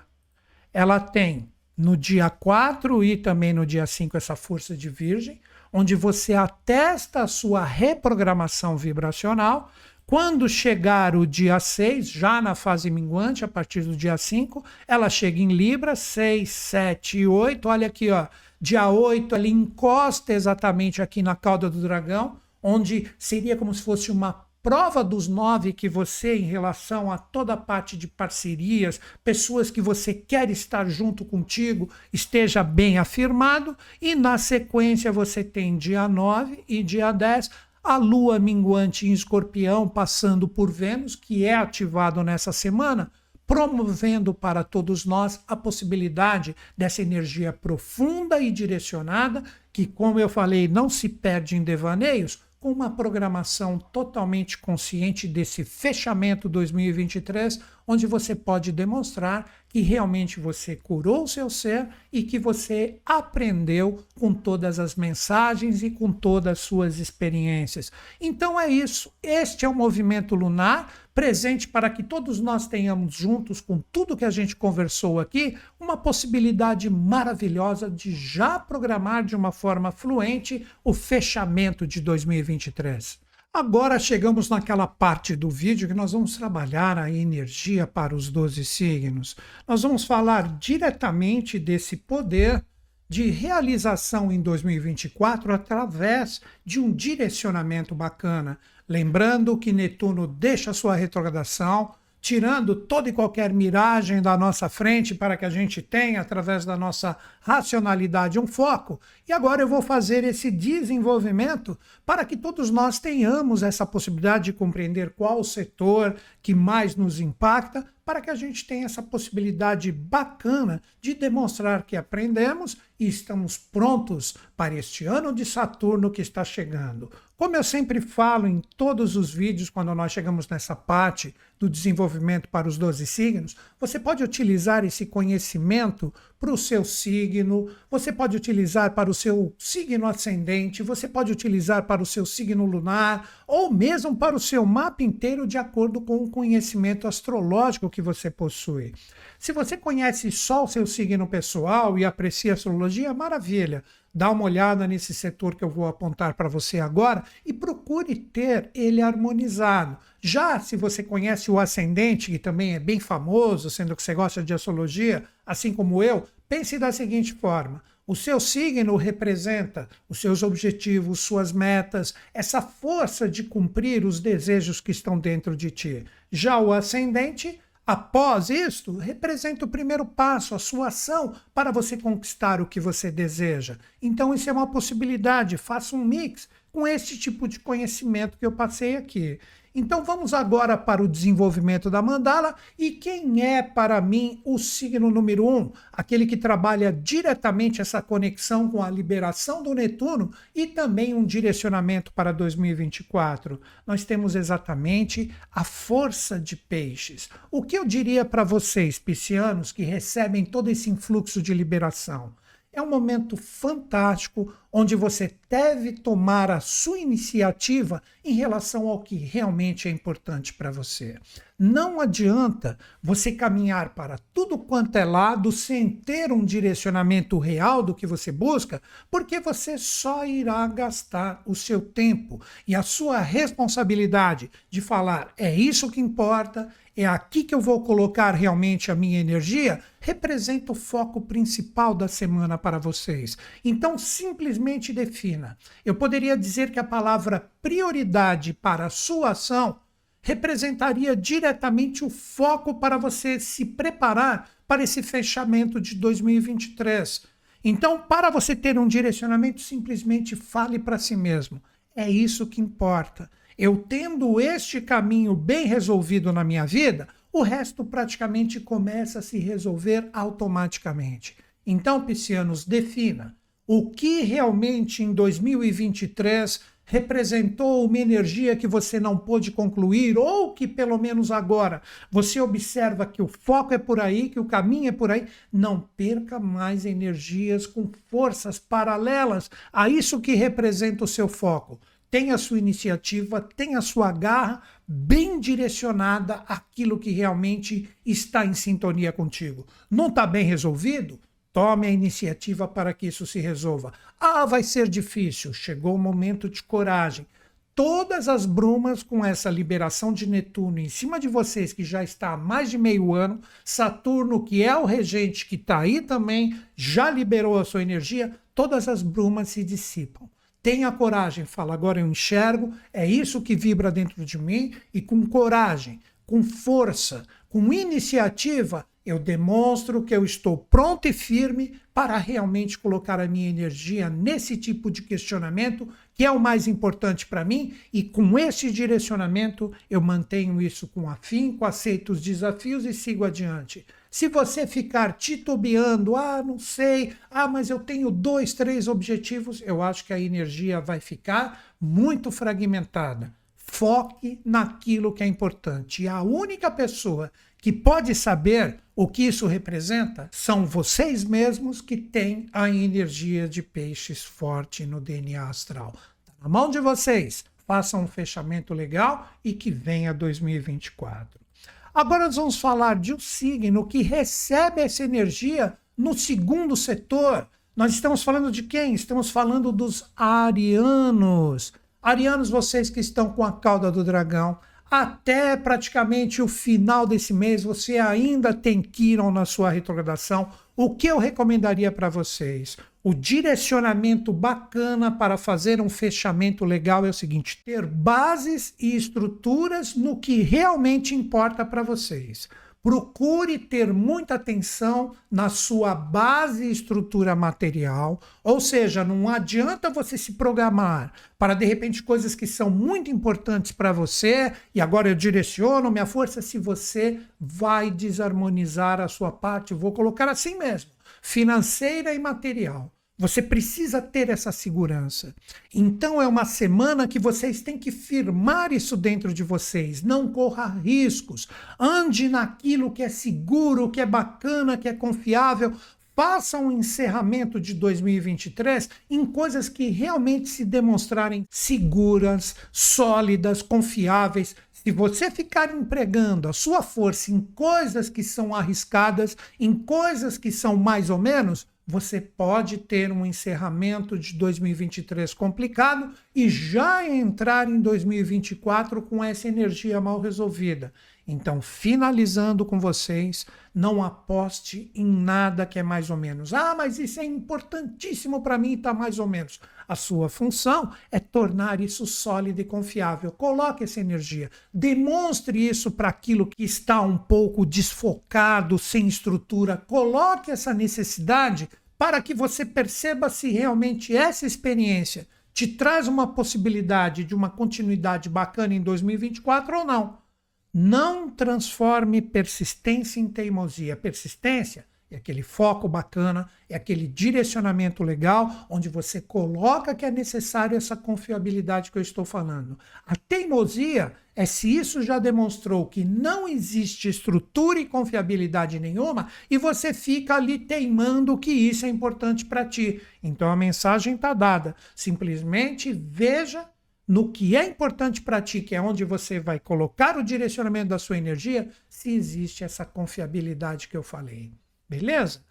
ela tem no dia 4 e também no dia 5 essa força de Virgem, onde você atesta a sua reprogramação vibracional, quando chegar o dia 6, já na fase minguante, a partir do dia 5, ela chega em Libra, 6, 7 e 8. Olha aqui, ó. Dia 8, ela encosta exatamente aqui na cauda do dragão, onde seria como se fosse uma prova dos nove que você, em relação a toda a parte de parcerias, pessoas que você quer estar junto contigo, esteja bem afirmado. E na sequência você tem dia 9 e dia 10 a lua minguante em escorpião passando por Vênus, que é ativado nessa semana, promovendo para todos nós a possibilidade dessa energia profunda e direcionada, que, como eu falei, não se perde em devaneios, com uma programação totalmente consciente desse fechamento 2023, onde você pode demonstrar que realmente você curou o seu ser e que você aprendeu com todas as mensagens e com todas as suas experiências. Então é isso. Este é o movimento lunar presente para que todos nós tenhamos juntos, com tudo que a gente conversou aqui, uma possibilidade maravilhosa de já programar de uma forma fluente o fechamento de 2023. Agora chegamos naquela parte do vídeo que nós vamos trabalhar a energia para os 12 signos. Nós vamos falar diretamente desse poder de realização em 2024 através de um direcionamento bacana. Lembrando que Netuno deixa sua retrogradação tirando toda e qualquer miragem da nossa frente para que a gente tenha, através da nossa racionalidade, um foco. E agora eu vou fazer esse desenvolvimento para que todos nós tenhamos essa possibilidade de compreender qual setor que mais nos impacta, para que a gente tenha essa possibilidade bacana de demonstrar que aprendemos e estamos prontos para este ano de Saturno que está chegando. Como eu sempre falo em todos os vídeos, quando nós chegamos nessa parte do desenvolvimento para os 12 signos, você pode utilizar esse conhecimento para o seu signo, você pode utilizar para o seu signo ascendente, você pode utilizar para o seu signo lunar, ou mesmo para o seu mapa inteiro, de acordo com o conhecimento astrológico que você possui. Se você conhece só o seu signo pessoal e aprecia a astrologia, maravilha dá uma olhada nesse setor que eu vou apontar para você agora e procure ter ele harmonizado. Já se você conhece o ascendente, que também é bem famoso, sendo que você gosta de astrologia, assim como eu, pense da seguinte forma: o seu signo representa os seus objetivos, suas metas, essa força de cumprir os desejos que estão dentro de ti. Já o ascendente Após isto, representa o primeiro passo, a sua ação para você conquistar o que você deseja. Então, isso é uma possibilidade. Faça um mix com esse tipo de conhecimento que eu passei aqui. Então vamos agora para o desenvolvimento da mandala e quem é para mim o signo número um, aquele que trabalha diretamente essa conexão com a liberação do Netuno e também um direcionamento para 2024. Nós temos exatamente a força de peixes. O que eu diria para vocês, piscianos, que recebem todo esse influxo de liberação? É um momento fantástico onde você deve tomar a sua iniciativa em relação ao que realmente é importante para você. Não adianta você caminhar para tudo quanto é lado sem ter um direcionamento real do que você busca, porque você só irá gastar o seu tempo e a sua responsabilidade de falar é isso que importa, é aqui que eu vou colocar realmente a minha energia, representa o foco principal da semana para vocês. Então, simplesmente defina. Eu poderia dizer que a palavra prioridade para a sua ação representaria diretamente o foco para você se preparar para esse fechamento de 2023. Então, para você ter um direcionamento, simplesmente fale para si mesmo. É isso que importa. Eu tendo este caminho bem resolvido na minha vida, o resto praticamente começa a se resolver automaticamente. Então, piscianos, defina o que realmente em 2023 representou uma energia que você não pôde concluir, ou que pelo menos agora você observa que o foco é por aí, que o caminho é por aí, não perca mais energias com forças paralelas a isso que representa o seu foco tem a sua iniciativa, tem a sua garra bem direcionada àquilo que realmente está em sintonia contigo. Não está bem resolvido? Tome a iniciativa para que isso se resolva. Ah, vai ser difícil. Chegou o momento de coragem. Todas as brumas com essa liberação de Netuno em cima de vocês, que já está há mais de meio ano, Saturno, que é o regente que está aí também, já liberou a sua energia, todas as brumas se dissipam. Tenha coragem, fala, agora eu enxergo, é isso que vibra dentro de mim, e com coragem, com força, com iniciativa, eu demonstro que eu estou pronto e firme para realmente colocar a minha energia nesse tipo de questionamento, que é o mais importante para mim, e com esse direcionamento eu mantenho isso com afinco, aceito os desafios e sigo adiante. Se você ficar titubeando, ah, não sei, ah, mas eu tenho dois, três objetivos, eu acho que a energia vai ficar muito fragmentada. Foque naquilo que é importante. E a única pessoa que pode saber o que isso representa são vocês mesmos que têm a energia de peixes forte no DNA astral. Tá na mão de vocês. Façam um fechamento legal e que venha 2024. Agora nós vamos falar de um signo que recebe essa energia no segundo setor. Nós estamos falando de quem? Estamos falando dos arianos. Arianos, vocês que estão com a cauda do dragão, até praticamente o final desse mês, você ainda tem Quiron na sua retrogradação. O que eu recomendaria para vocês? o direcionamento bacana para fazer um fechamento legal é o seguinte: ter bases e estruturas no que realmente importa para vocês. Procure ter muita atenção na sua base e estrutura material, ou seja, não adianta você se programar para de repente coisas que são muito importantes para você e agora eu direciono minha força se você vai desarmonizar a sua parte, vou colocar assim mesmo, financeira e material. Você precisa ter essa segurança. Então é uma semana que vocês têm que firmar isso dentro de vocês. Não corra riscos. Ande naquilo que é seguro, que é bacana, que é confiável. Faça um encerramento de 2023 em coisas que realmente se demonstrarem seguras, sólidas, confiáveis. Se você ficar empregando a sua força em coisas que são arriscadas, em coisas que são mais ou menos, você pode ter um encerramento de 2023 complicado e já entrar em 2024 com essa energia mal resolvida. Então, finalizando com vocês, não aposte em nada que é mais ou menos. Ah, mas isso é importantíssimo para mim, está mais ou menos. A sua função é tornar isso sólido e confiável. Coloque essa energia, demonstre isso para aquilo que está um pouco desfocado, sem estrutura. Coloque essa necessidade para que você perceba se realmente essa experiência te traz uma possibilidade de uma continuidade bacana em 2024 ou não. Não transforme persistência em teimosia. Persistência é aquele foco bacana, é aquele direcionamento legal, onde você coloca que é necessário essa confiabilidade que eu estou falando. A teimosia é se isso já demonstrou que não existe estrutura e confiabilidade nenhuma e você fica ali teimando que isso é importante para ti. Então a mensagem está dada. Simplesmente veja no que é importante para ti, que é onde você vai colocar o direcionamento da sua energia, se existe essa confiabilidade que eu falei. Beleza?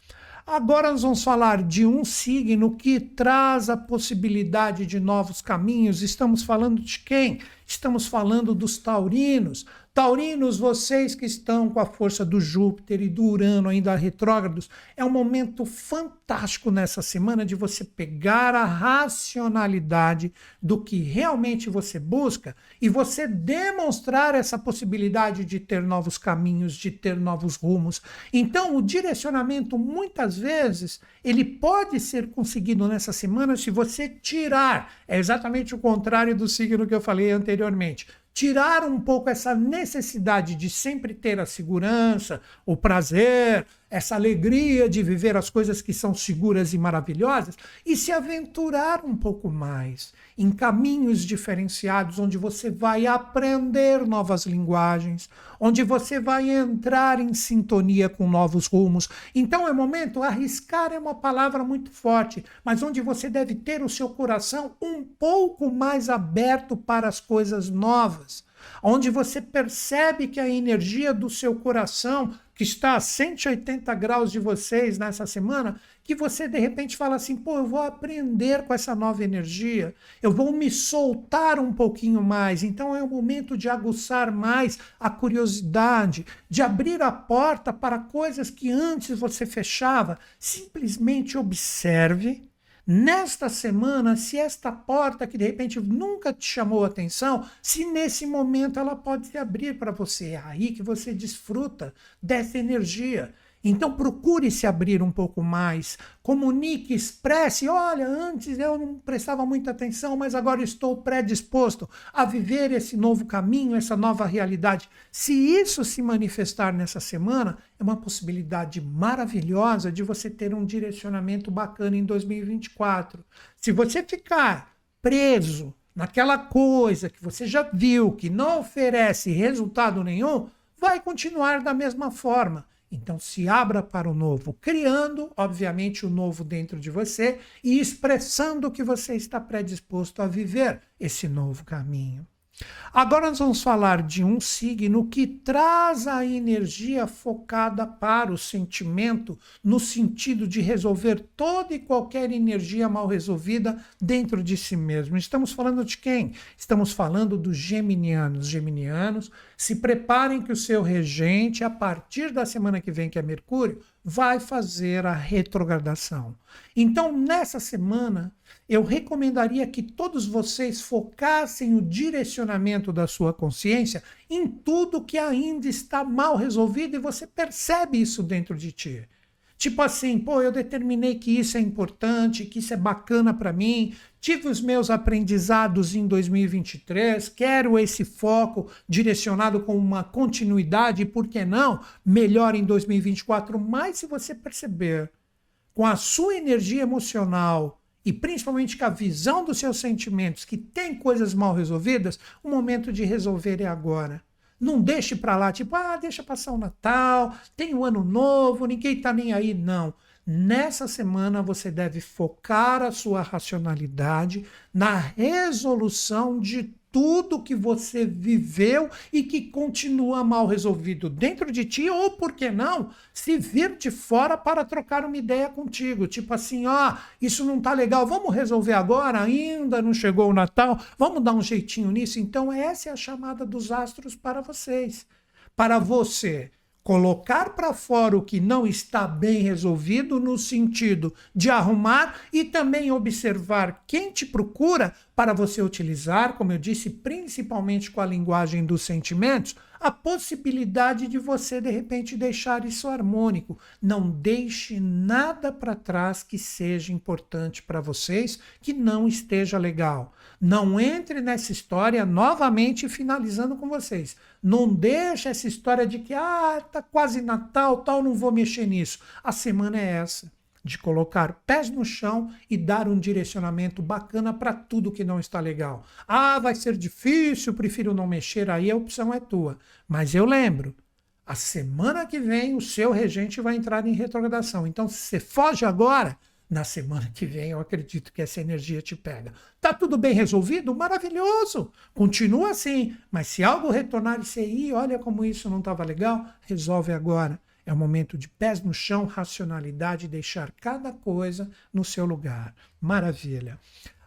Agora nós vamos falar de um signo que traz a possibilidade de novos caminhos. Estamos falando de quem? Estamos falando dos taurinos. Taurinos, vocês que estão com a força do Júpiter e do Urano ainda retrógrados, é um momento fantástico nessa semana de você pegar a racionalidade do que realmente você busca e você demonstrar essa possibilidade de ter novos caminhos, de ter novos rumos. Então, o direcionamento muitas vezes ele pode ser conseguido nessa semana se você tirar, é exatamente o contrário do signo que eu falei anteriormente tirar um pouco essa necessidade de sempre ter a segurança, o prazer, essa alegria de viver as coisas que são seguras e maravilhosas e se aventurar um pouco mais em caminhos diferenciados, onde você vai aprender novas linguagens, onde você vai entrar em sintonia com novos rumos. Então é momento, arriscar é uma palavra muito forte, mas onde você deve ter o seu coração um pouco mais aberto para as coisas novas onde você percebe que a energia do seu coração, que está a 180 graus de vocês nessa semana, que você de repente fala assim: pô, eu vou aprender com essa nova energia, eu vou me soltar um pouquinho mais. Então é o momento de aguçar mais a curiosidade, de abrir a porta para coisas que antes você fechava. Simplesmente observe nesta semana, se esta porta que de repente nunca te chamou atenção, se nesse momento ela pode se abrir para você, é aí que você desfruta dessa energia. Então procure se abrir um pouco mais, comunique, expresse. Olha, antes eu não prestava muita atenção, mas agora estou predisposto a viver esse novo caminho, essa nova realidade. Se isso se manifestar nessa semana, é uma possibilidade maravilhosa de você ter um direcionamento bacana em 2024. Se você ficar preso naquela coisa que você já viu que não oferece resultado nenhum, vai continuar da mesma forma. Então, se abra para o novo, criando, obviamente, o novo dentro de você e expressando que você está predisposto a viver esse novo caminho. Agora nós vamos falar de um signo que traz a energia focada para o sentimento, no sentido de resolver toda e qualquer energia mal resolvida dentro de si mesmo. Estamos falando de quem? Estamos falando dos geminianos. Geminianos, se preparem que o seu regente, a partir da semana que vem, que é Mercúrio, vai fazer a retrogradação. Então, nessa semana, eu recomendaria que todos vocês focassem o direcionamento da sua consciência em tudo que ainda está mal resolvido e você percebe isso dentro de ti. Tipo assim, pô, eu determinei que isso é importante, que isso é bacana para mim, tive os meus aprendizados em 2023, quero esse foco direcionado com uma continuidade, por que não, melhor em 2024. Mas se você perceber com a sua energia emocional e principalmente com a visão dos seus sentimentos que tem coisas mal resolvidas, o momento de resolver é agora. Não deixe para lá, tipo, ah, deixa passar o Natal, tem o Ano Novo, ninguém está nem aí. Não. Nessa semana você deve focar a sua racionalidade na resolução de tudo que você viveu e que continua mal resolvido dentro de ti, ou por que não, se vir de fora para trocar uma ideia contigo. Tipo assim, ó, isso não tá legal, vamos resolver agora, ainda não chegou o Natal, vamos dar um jeitinho nisso. Então, essa é a chamada dos astros para vocês. Para você colocar para fora o que não está bem resolvido, no sentido de arrumar e também observar quem te procura para você utilizar, como eu disse, principalmente com a linguagem dos sentimentos, a possibilidade de você de repente deixar isso harmônico. Não deixe nada para trás que seja importante para vocês, que não esteja legal. Não entre nessa história novamente finalizando com vocês. Não deixe essa história de que ah, tá quase Natal, tal, não vou mexer nisso. A semana é essa de colocar pés no chão e dar um direcionamento bacana para tudo que não está legal. Ah, vai ser difícil, prefiro não mexer, aí a opção é tua. Mas eu lembro, a semana que vem o seu regente vai entrar em retrogradação. Então, se você foge agora, na semana que vem eu acredito que essa energia te pega. Tá tudo bem resolvido? Maravilhoso! Continua assim, mas se algo retornar e você, olha como isso não estava legal, resolve agora. É o momento de pés no chão, racionalidade, deixar cada coisa no seu lugar. Maravilha.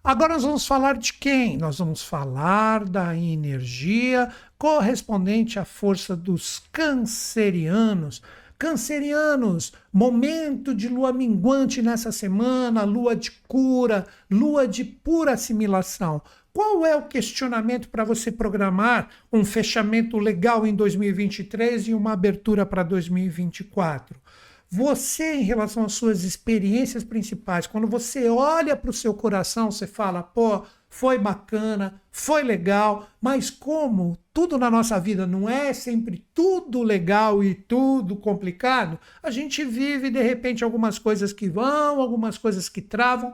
Agora nós vamos falar de quem? Nós vamos falar da energia correspondente à força dos cancerianos. Cancerianos, momento de lua minguante nessa semana, lua de cura, lua de pura assimilação. Qual é o questionamento para você programar um fechamento legal em 2023 e uma abertura para 2024? Você, em relação às suas experiências principais, quando você olha para o seu coração, você fala, pô, foi bacana, foi legal, mas como tudo na nossa vida não é sempre tudo legal e tudo complicado, a gente vive de repente algumas coisas que vão, algumas coisas que travam.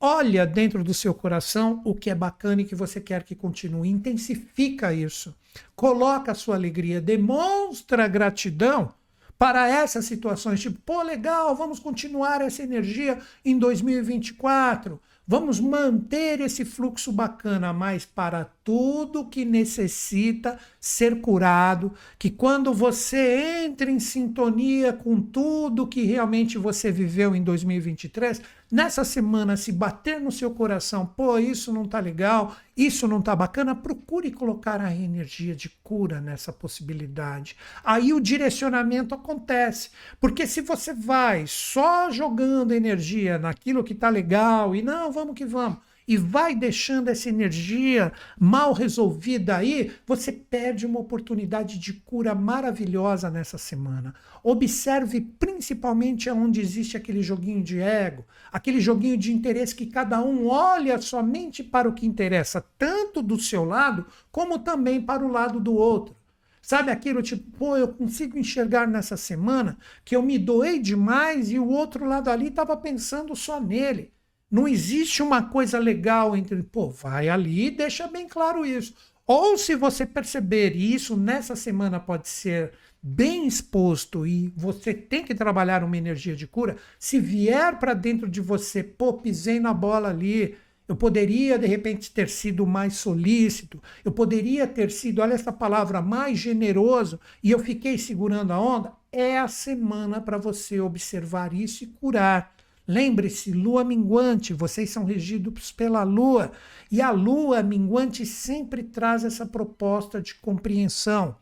Olha dentro do seu coração o que é bacana e que você quer que continue. Intensifica isso. Coloca a sua alegria, demonstra gratidão para essas situações, tipo, pô, legal, vamos continuar essa energia em 2024. Vamos manter esse fluxo bacana, mas para tudo que necessita ser curado, que quando você entra em sintonia com tudo que realmente você viveu em 2023, nessa semana se bater no seu coração, pô, isso não tá legal, isso não tá bacana, procure colocar a energia de cura nessa possibilidade. Aí o direcionamento acontece, porque se você vai só jogando energia naquilo que tá legal e não, vamos que vamos, e vai deixando essa energia mal resolvida aí, você perde uma oportunidade de cura maravilhosa nessa semana. Observe principalmente onde existe aquele joguinho de ego, aquele joguinho de interesse que cada um olha somente para o que interessa, tanto do seu lado, como também para o lado do outro. Sabe aquilo tipo, pô, eu consigo enxergar nessa semana que eu me doei demais e o outro lado ali estava pensando só nele. Não existe uma coisa legal entre, pô, vai ali e deixa bem claro isso. Ou se você perceber isso nessa semana pode ser bem exposto e você tem que trabalhar uma energia de cura, se vier para dentro de você, pô, pisei na bola ali, eu poderia de repente ter sido mais solícito, eu poderia ter sido, olha essa palavra, mais generoso e eu fiquei segurando a onda. É a semana para você observar isso e curar. Lembre-se, lua minguante, vocês são regidos pela lua, e a lua minguante sempre traz essa proposta de compreensão.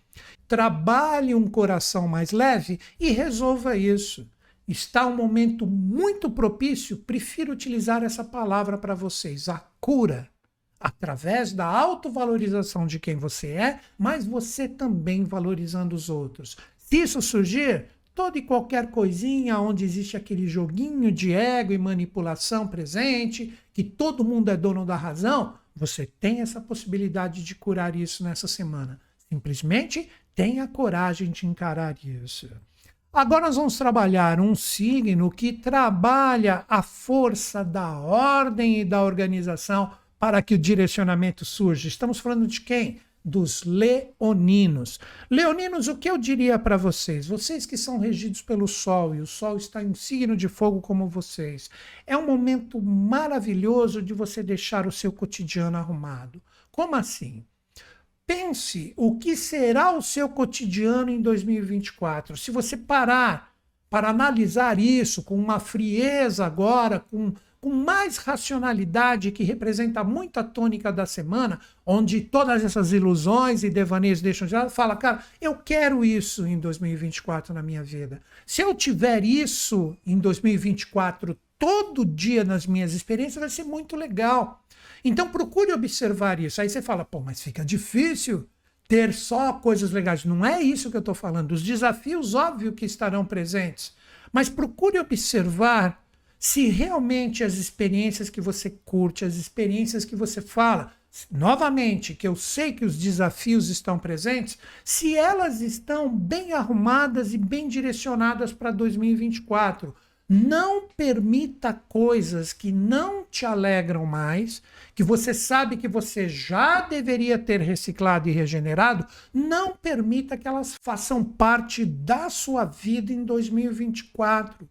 Trabalhe um coração mais leve e resolva isso. está um momento muito propício, prefiro utilizar essa palavra para vocês, a cura, através da autovalorização de quem você é, mas você também valorizando os outros. Se isso surgir, toda e qualquer coisinha onde existe aquele joguinho de ego e manipulação presente, que todo mundo é dono da razão, você tem essa possibilidade de curar isso nessa semana. Simplesmente tenha coragem de encarar isso. Agora nós vamos trabalhar um signo que trabalha a força da ordem e da organização para que o direcionamento surja. Estamos falando de quem? Dos leoninos. Leoninos, o que eu diria para vocês? Vocês que são regidos pelo Sol e o Sol está em signo de fogo como vocês, é um momento maravilhoso de você deixar o seu cotidiano arrumado. Como assim? Pense o que será o seu cotidiano em 2024. Se você parar para analisar isso com uma frieza agora, com, com mais racionalidade, que representa muito a tônica da semana, onde todas essas ilusões e devaneios deixam de lado, fala, cara, eu quero isso em 2024 na minha vida. Se eu tiver isso em 2024 todo dia nas minhas experiências, vai ser muito legal. Então procure observar isso. Aí você fala, pô, mas fica difícil ter só coisas legais. Não é isso que eu estou falando. Os desafios, óbvio que estarão presentes. Mas procure observar se realmente as experiências que você curte, as experiências que você fala, novamente, que eu sei que os desafios estão presentes, se elas estão bem arrumadas e bem direcionadas para 2024 não permita coisas que não te alegram mais, que você sabe que você já deveria ter reciclado e regenerado. Não permita que elas façam parte da sua vida em 2024.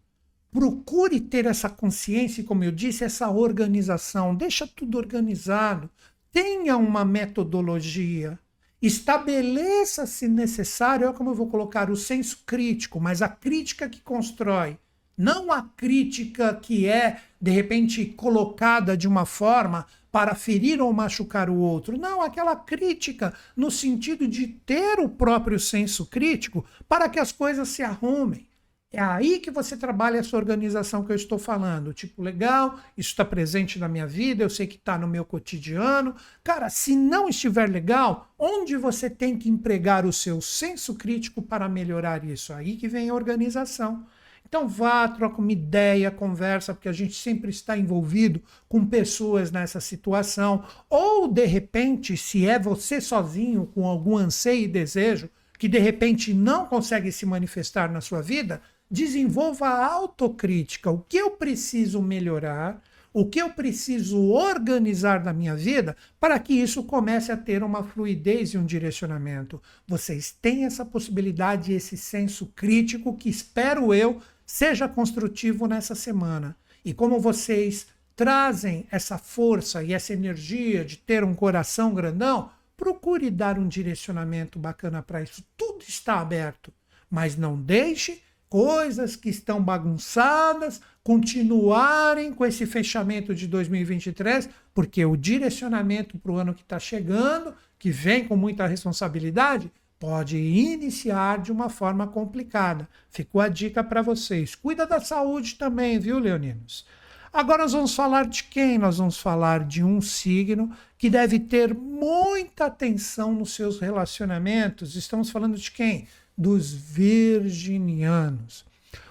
Procure ter essa consciência como eu disse, essa organização. Deixa tudo organizado. Tenha uma metodologia. Estabeleça, se necessário, é como eu vou colocar, o senso crítico, mas a crítica que constrói não a crítica que é, de repente, colocada de uma forma para ferir ou machucar o outro. Não, aquela crítica no sentido de ter o próprio senso crítico para que as coisas se arrumem. É aí que você trabalha essa organização que eu estou falando. Tipo, legal, isso está presente na minha vida, eu sei que está no meu cotidiano. Cara, se não estiver legal, onde você tem que empregar o seu senso crítico para melhorar isso? Aí que vem a organização. Então vá, troca uma ideia, conversa, porque a gente sempre está envolvido com pessoas nessa situação. Ou, de repente, se é você sozinho com algum anseio e desejo que de repente não consegue se manifestar na sua vida, desenvolva a autocrítica. O que eu preciso melhorar? O que eu preciso organizar na minha vida para que isso comece a ter uma fluidez e um direcionamento? Vocês têm essa possibilidade, esse senso crítico que espero eu Seja construtivo nessa semana. E como vocês trazem essa força e essa energia de ter um coração grandão, procure dar um direcionamento bacana para isso. Tudo está aberto, mas não deixe coisas que estão bagunçadas continuarem com esse fechamento de 2023, porque o direcionamento para o ano que está chegando, que vem com muita responsabilidade, pode iniciar de uma forma complicada. Ficou a dica para vocês. Cuida da saúde também, viu, leoninos? Agora nós vamos falar de quem? Nós vamos falar de um signo que deve ter muita atenção nos seus relacionamentos. Estamos falando de quem? Dos virginianos.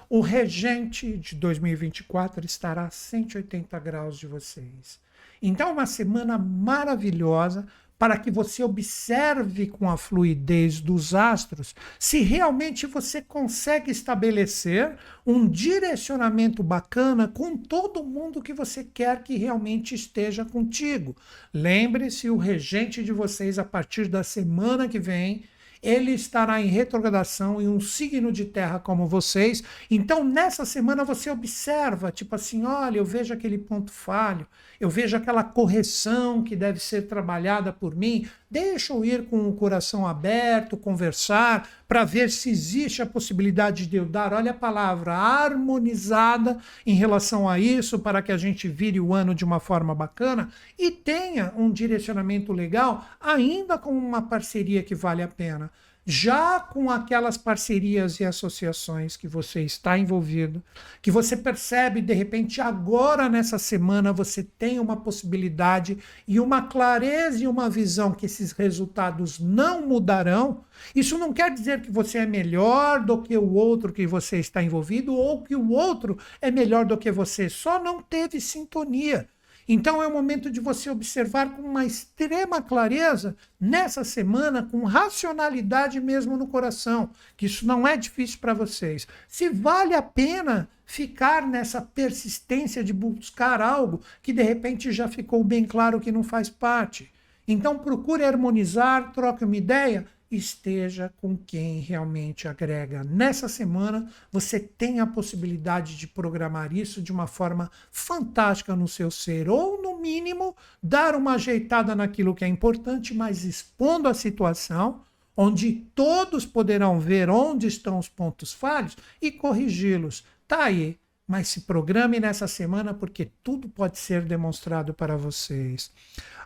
O regente de 2024 estará a 180 graus de vocês. Então, uma semana maravilhosa para que você observe com a fluidez dos astros se realmente você consegue estabelecer um direcionamento bacana com todo mundo que você quer que realmente esteja contigo. Lembre-se, o regente de vocês, a partir da semana que vem, ele estará em retrogradação em um signo de terra como vocês. Então, nessa semana, você observa, tipo assim: olha, eu vejo aquele ponto falho, eu vejo aquela correção que deve ser trabalhada por mim. Deixa eu ir com o coração aberto, conversar, para ver se existe a possibilidade de eu dar, olha a palavra, harmonizada em relação a isso, para que a gente vire o ano de uma forma bacana e tenha um direcionamento legal, ainda com uma parceria que vale a pena. Já com aquelas parcerias e associações que você está envolvido, que você percebe de repente agora nessa semana você tem uma possibilidade e uma clareza e uma visão que esses resultados não mudarão. Isso não quer dizer que você é melhor do que o outro que você está envolvido ou que o outro é melhor do que você, só não teve sintonia. Então é o momento de você observar com uma extrema clareza nessa semana, com racionalidade mesmo no coração, que isso não é difícil para vocês. Se vale a pena ficar nessa persistência de buscar algo que de repente já ficou bem claro que não faz parte. Então procure harmonizar, troque uma ideia esteja com quem realmente agrega. Nessa semana, você tem a possibilidade de programar isso de uma forma fantástica no seu ser, ou no mínimo, dar uma ajeitada naquilo que é importante, mas expondo a situação onde todos poderão ver onde estão os pontos falhos e corrigi-los. Tá aí, mas se programe nessa semana porque tudo pode ser demonstrado para vocês.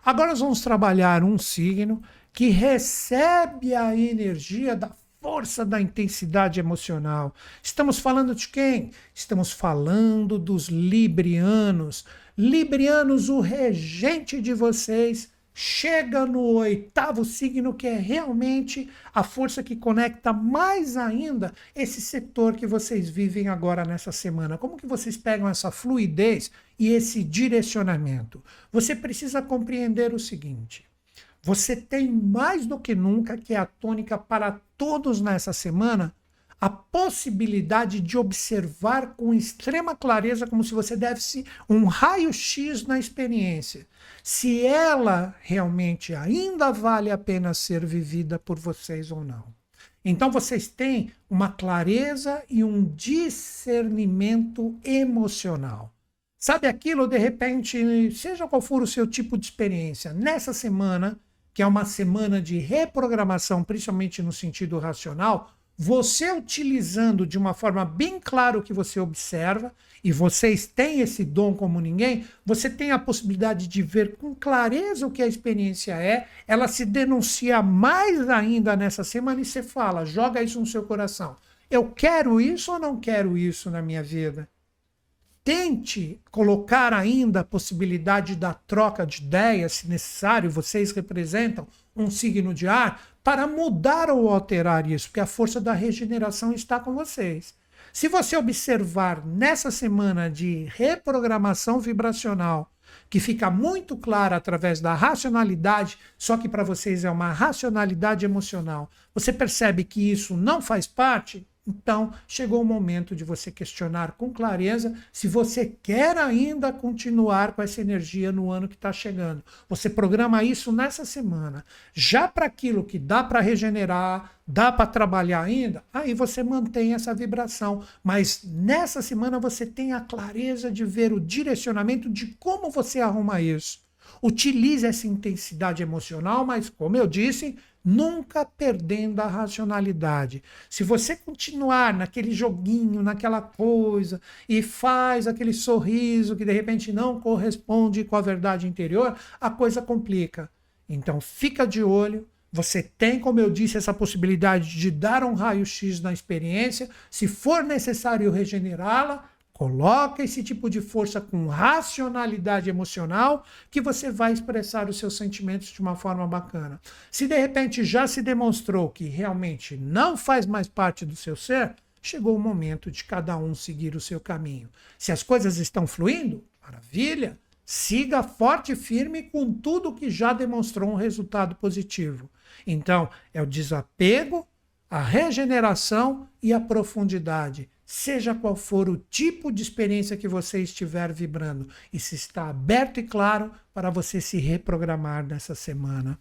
Agora nós vamos trabalhar um signo que recebe a energia da força da intensidade emocional. Estamos falando de quem? Estamos falando dos librianos. Librianos, o regente de vocês, chega no oitavo signo, que é realmente a força que conecta mais ainda esse setor que vocês vivem agora nessa semana. Como que vocês pegam essa fluidez e esse direcionamento? Você precisa compreender o seguinte: você tem mais do que nunca, que é a tônica para todos nessa semana, a possibilidade de observar com extrema clareza, como se você desse um raio-x na experiência, se ela realmente ainda vale a pena ser vivida por vocês ou não. Então vocês têm uma clareza e um discernimento emocional. Sabe aquilo, de repente, seja qual for o seu tipo de experiência, nessa semana que é uma semana de reprogramação, principalmente no sentido racional, você utilizando de uma forma bem clara o que você observa, e vocês têm esse dom como ninguém, você tem a possibilidade de ver com clareza o que a experiência é, ela se denuncia mais ainda nessa semana e você fala, joga isso no seu coração. Eu quero isso ou não quero isso na minha vida? Tente colocar ainda a possibilidade da troca de ideias, se necessário, vocês representam um signo de ar, para mudar ou alterar isso, porque a força da regeneração está com vocês. Se você observar nessa semana de reprogramação vibracional, que fica muito clara através da racionalidade, só que para vocês é uma racionalidade emocional, você percebe que isso não faz parte, então, chegou o momento de você questionar com clareza se você quer ainda continuar com essa energia no ano que está chegando. Você programa isso nessa semana. Já para aquilo que dá para regenerar, dá para trabalhar ainda, aí você mantém essa vibração. Mas nessa semana você tem a clareza de ver o direcionamento de como você arruma isso. Utilize essa intensidade emocional, mas, como eu disse, nunca perdendo a racionalidade. Se você continuar naquele joguinho, naquela coisa, e faz aquele sorriso que de repente não corresponde com a verdade interior, a coisa complica. Então fica de olho. Você tem, como eu disse, essa possibilidade de dar um raio-x na experiência. Se for necessário regenerá-la, Coloca esse tipo de força com racionalidade emocional que você vai expressar os seus sentimentos de uma forma bacana. Se de repente já se demonstrou que realmente não faz mais parte do seu ser, chegou o momento de cada um seguir o seu caminho. Se as coisas estão fluindo, maravilha! Siga forte e firme com tudo que já demonstrou um resultado positivo. Então, é o desapego, a regeneração e a profundidade seja qual for o tipo de experiência que você estiver vibrando. Isso está aberto e claro para você se reprogramar nessa semana.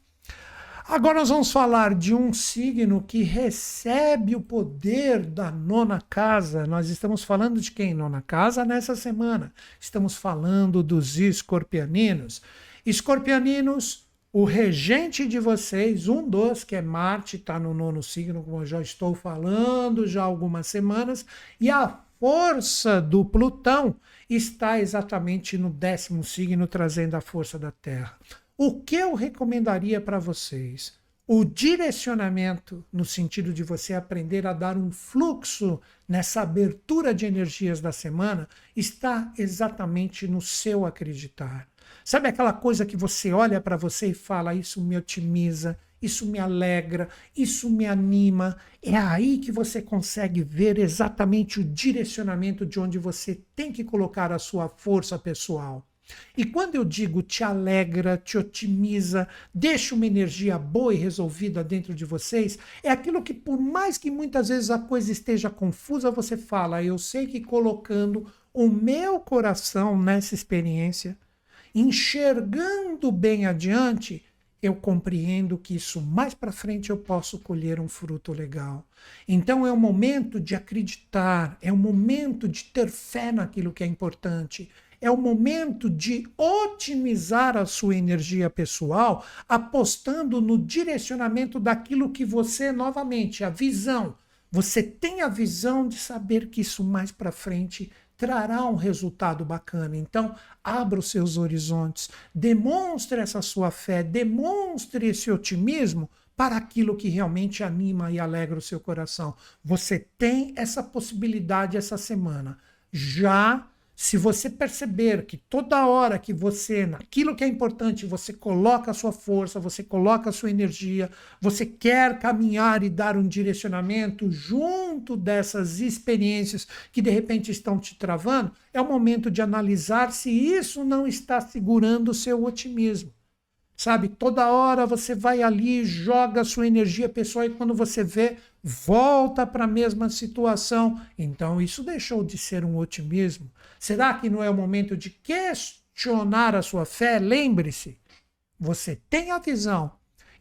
Agora nós vamos falar de um signo que recebe o poder da nona casa. Nós estamos falando de quem? Nona casa nessa semana. Estamos falando dos escorpianinos. Escorpianinos o regente de vocês, um dos, que é Marte, está no nono signo, como eu já estou falando já há algumas semanas, e a força do Plutão está exatamente no décimo signo, trazendo a força da Terra. O que eu recomendaria para vocês? o direcionamento, no sentido de você aprender a dar um fluxo nessa abertura de energias da semana, está exatamente no seu acreditar. Sabe aquela coisa que você olha para você e fala: Isso me otimiza, isso me alegra, isso me anima. É aí que você consegue ver exatamente o direcionamento de onde você tem que colocar a sua força pessoal. E quando eu digo te alegra, te otimiza, deixa uma energia boa e resolvida dentro de vocês, é aquilo que, por mais que muitas vezes a coisa esteja confusa, você fala: eu sei que colocando o meu coração nessa experiência, enxergando bem adiante, eu compreendo que isso mais para frente eu posso colher um fruto legal. Então é o momento de acreditar, é o momento de ter fé naquilo que é importante, é o momento de otimizar a sua energia pessoal, apostando no direcionamento daquilo que você, novamente, a visão. Você tem a visão de saber que isso mais para frente trará um resultado bacana. Então, abra os seus horizontes, demonstre essa sua fé, demonstre esse otimismo para aquilo que realmente anima e alegra o seu coração. Você tem essa possibilidade essa semana. Já se você perceber que toda hora que você, naquilo que é importante, você coloca a sua força, você coloca a sua energia, você quer caminhar e dar um direcionamento junto dessas experiências que de repente estão te travando, é o momento de analisar se isso não está segurando o seu otimismo. Sabe, toda hora você vai ali, joga sua energia pessoal e quando você vê, volta para a mesma situação. Então, isso deixou de ser um otimismo. Será que não é o momento de questionar a sua fé? Lembre-se, você tem a visão.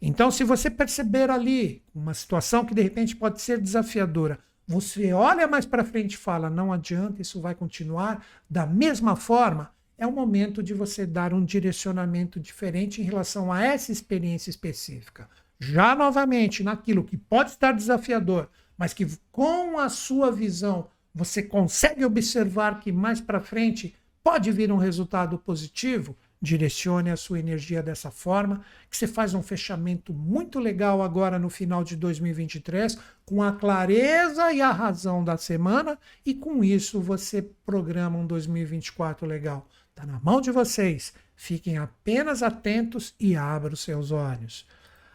Então, se você perceber ali uma situação que de repente pode ser desafiadora, você olha mais para frente e fala: não adianta, isso vai continuar da mesma forma é o momento de você dar um direcionamento diferente em relação a essa experiência específica. Já novamente, naquilo que pode estar desafiador, mas que com a sua visão você consegue observar que mais para frente pode vir um resultado positivo, direcione a sua energia dessa forma, que você faz um fechamento muito legal agora no final de 2023, com a clareza e a razão da semana, e com isso você programa um 2024 legal. Está na mão de vocês. Fiquem apenas atentos e abram seus olhos.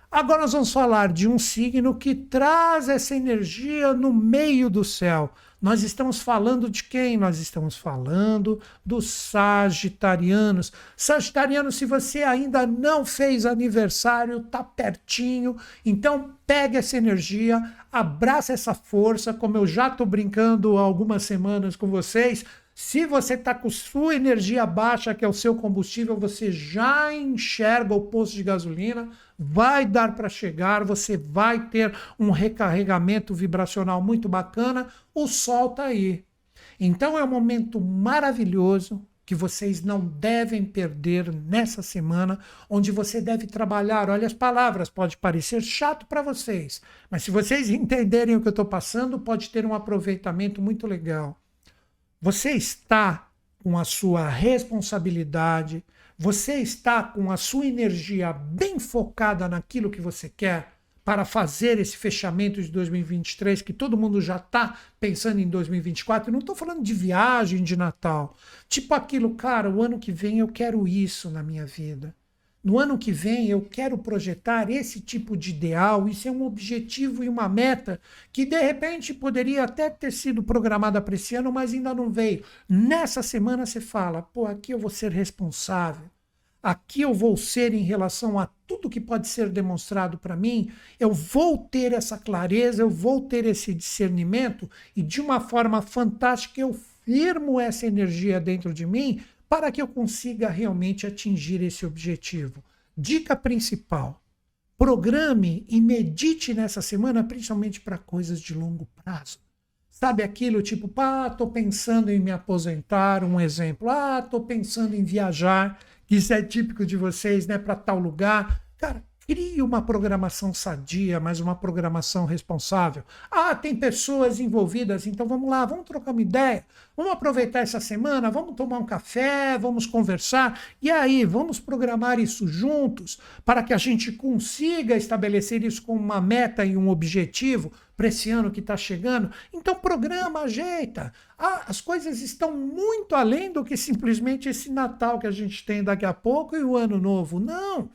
Agora nós vamos falar de um signo que traz essa energia no meio do céu. Nós estamos falando de quem? Nós estamos falando dos Sagitarianos. Sagitariano, se você ainda não fez aniversário, tá pertinho, então pega essa energia, abraça essa força, como eu já estou brincando há algumas semanas com vocês. Se você está com sua energia baixa, que é o seu combustível, você já enxerga o posto de gasolina, vai dar para chegar, você vai ter um recarregamento vibracional muito bacana, o sol está aí. Então é um momento maravilhoso que vocês não devem perder nessa semana, onde você deve trabalhar. Olha as palavras, pode parecer chato para vocês, mas se vocês entenderem o que eu estou passando, pode ter um aproveitamento muito legal. Você está com a sua responsabilidade, você está com a sua energia bem focada naquilo que você quer para fazer esse fechamento de 2023, que todo mundo já está pensando em 2024. Eu não estou falando de viagem de Natal. Tipo aquilo, cara, o ano que vem eu quero isso na minha vida. No ano que vem eu quero projetar esse tipo de ideal, isso é um objetivo e uma meta que de repente poderia até ter sido programada para esse ano, mas ainda não veio. Nessa semana você fala, pô, aqui eu vou ser responsável, aqui eu vou ser em relação a tudo que pode ser demonstrado para mim, eu vou ter essa clareza, eu vou ter esse discernimento e de uma forma fantástica eu firmo essa energia dentro de mim para que eu consiga realmente atingir esse objetivo. Dica principal: programe e medite nessa semana, principalmente para coisas de longo prazo. Sabe aquilo tipo, ah, estou pensando em me aposentar, um exemplo. Ah, estou pensando em viajar, que isso é típico de vocês, né, para tal lugar. Cara, Crie uma programação sadia, mas uma programação responsável. Ah, tem pessoas envolvidas, então vamos lá, vamos trocar uma ideia, vamos aproveitar essa semana, vamos tomar um café, vamos conversar, e aí, vamos programar isso juntos para que a gente consiga estabelecer isso como uma meta e um objetivo para esse ano que está chegando. Então, programa, ajeita. Ah, as coisas estão muito além do que simplesmente esse Natal que a gente tem daqui a pouco e o Ano Novo. Não.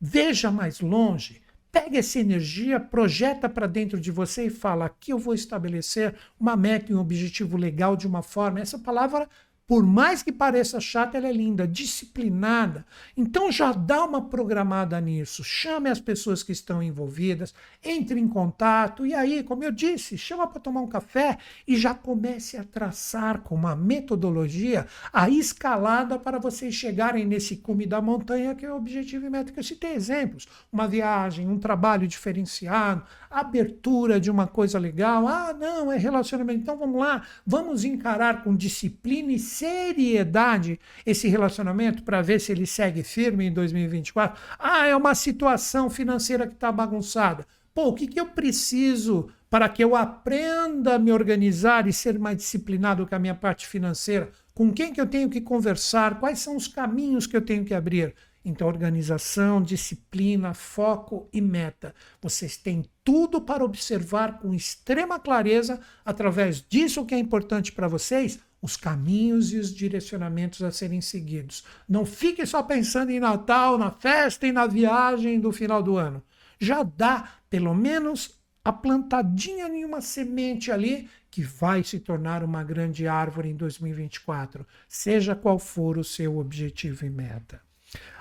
Veja mais longe. Pega essa energia, projeta para dentro de você e fala: aqui eu vou estabelecer uma meta e um objetivo legal de uma forma. Essa palavra por mais que pareça chata, ela é linda, disciplinada. Então já dá uma programada nisso. Chame as pessoas que estão envolvidas, entre em contato e aí, como eu disse, chama para tomar um café e já comece a traçar com uma metodologia a escalada para vocês chegarem nesse cume da montanha que é o objetivo e meta que eu citei exemplos. Uma viagem, um trabalho diferenciado, abertura de uma coisa legal. Ah, não, é relacionamento. Então vamos lá, vamos encarar com disciplina e seriedade esse relacionamento para ver se ele segue firme em 2024. Ah, é uma situação financeira que está bagunçada. Pô, o que, que eu preciso para que eu aprenda a me organizar e ser mais disciplinado com a minha parte financeira? Com quem que eu tenho que conversar? Quais são os caminhos que eu tenho que abrir? Então, organização, disciplina, foco e meta. Vocês têm tudo para observar com extrema clareza, através disso que é importante para vocês, os caminhos e os direcionamentos a serem seguidos. Não fique só pensando em Natal, na festa e na viagem do final do ano. Já dá, pelo menos, a plantadinha em uma semente ali que vai se tornar uma grande árvore em 2024, seja qual for o seu objetivo e meta.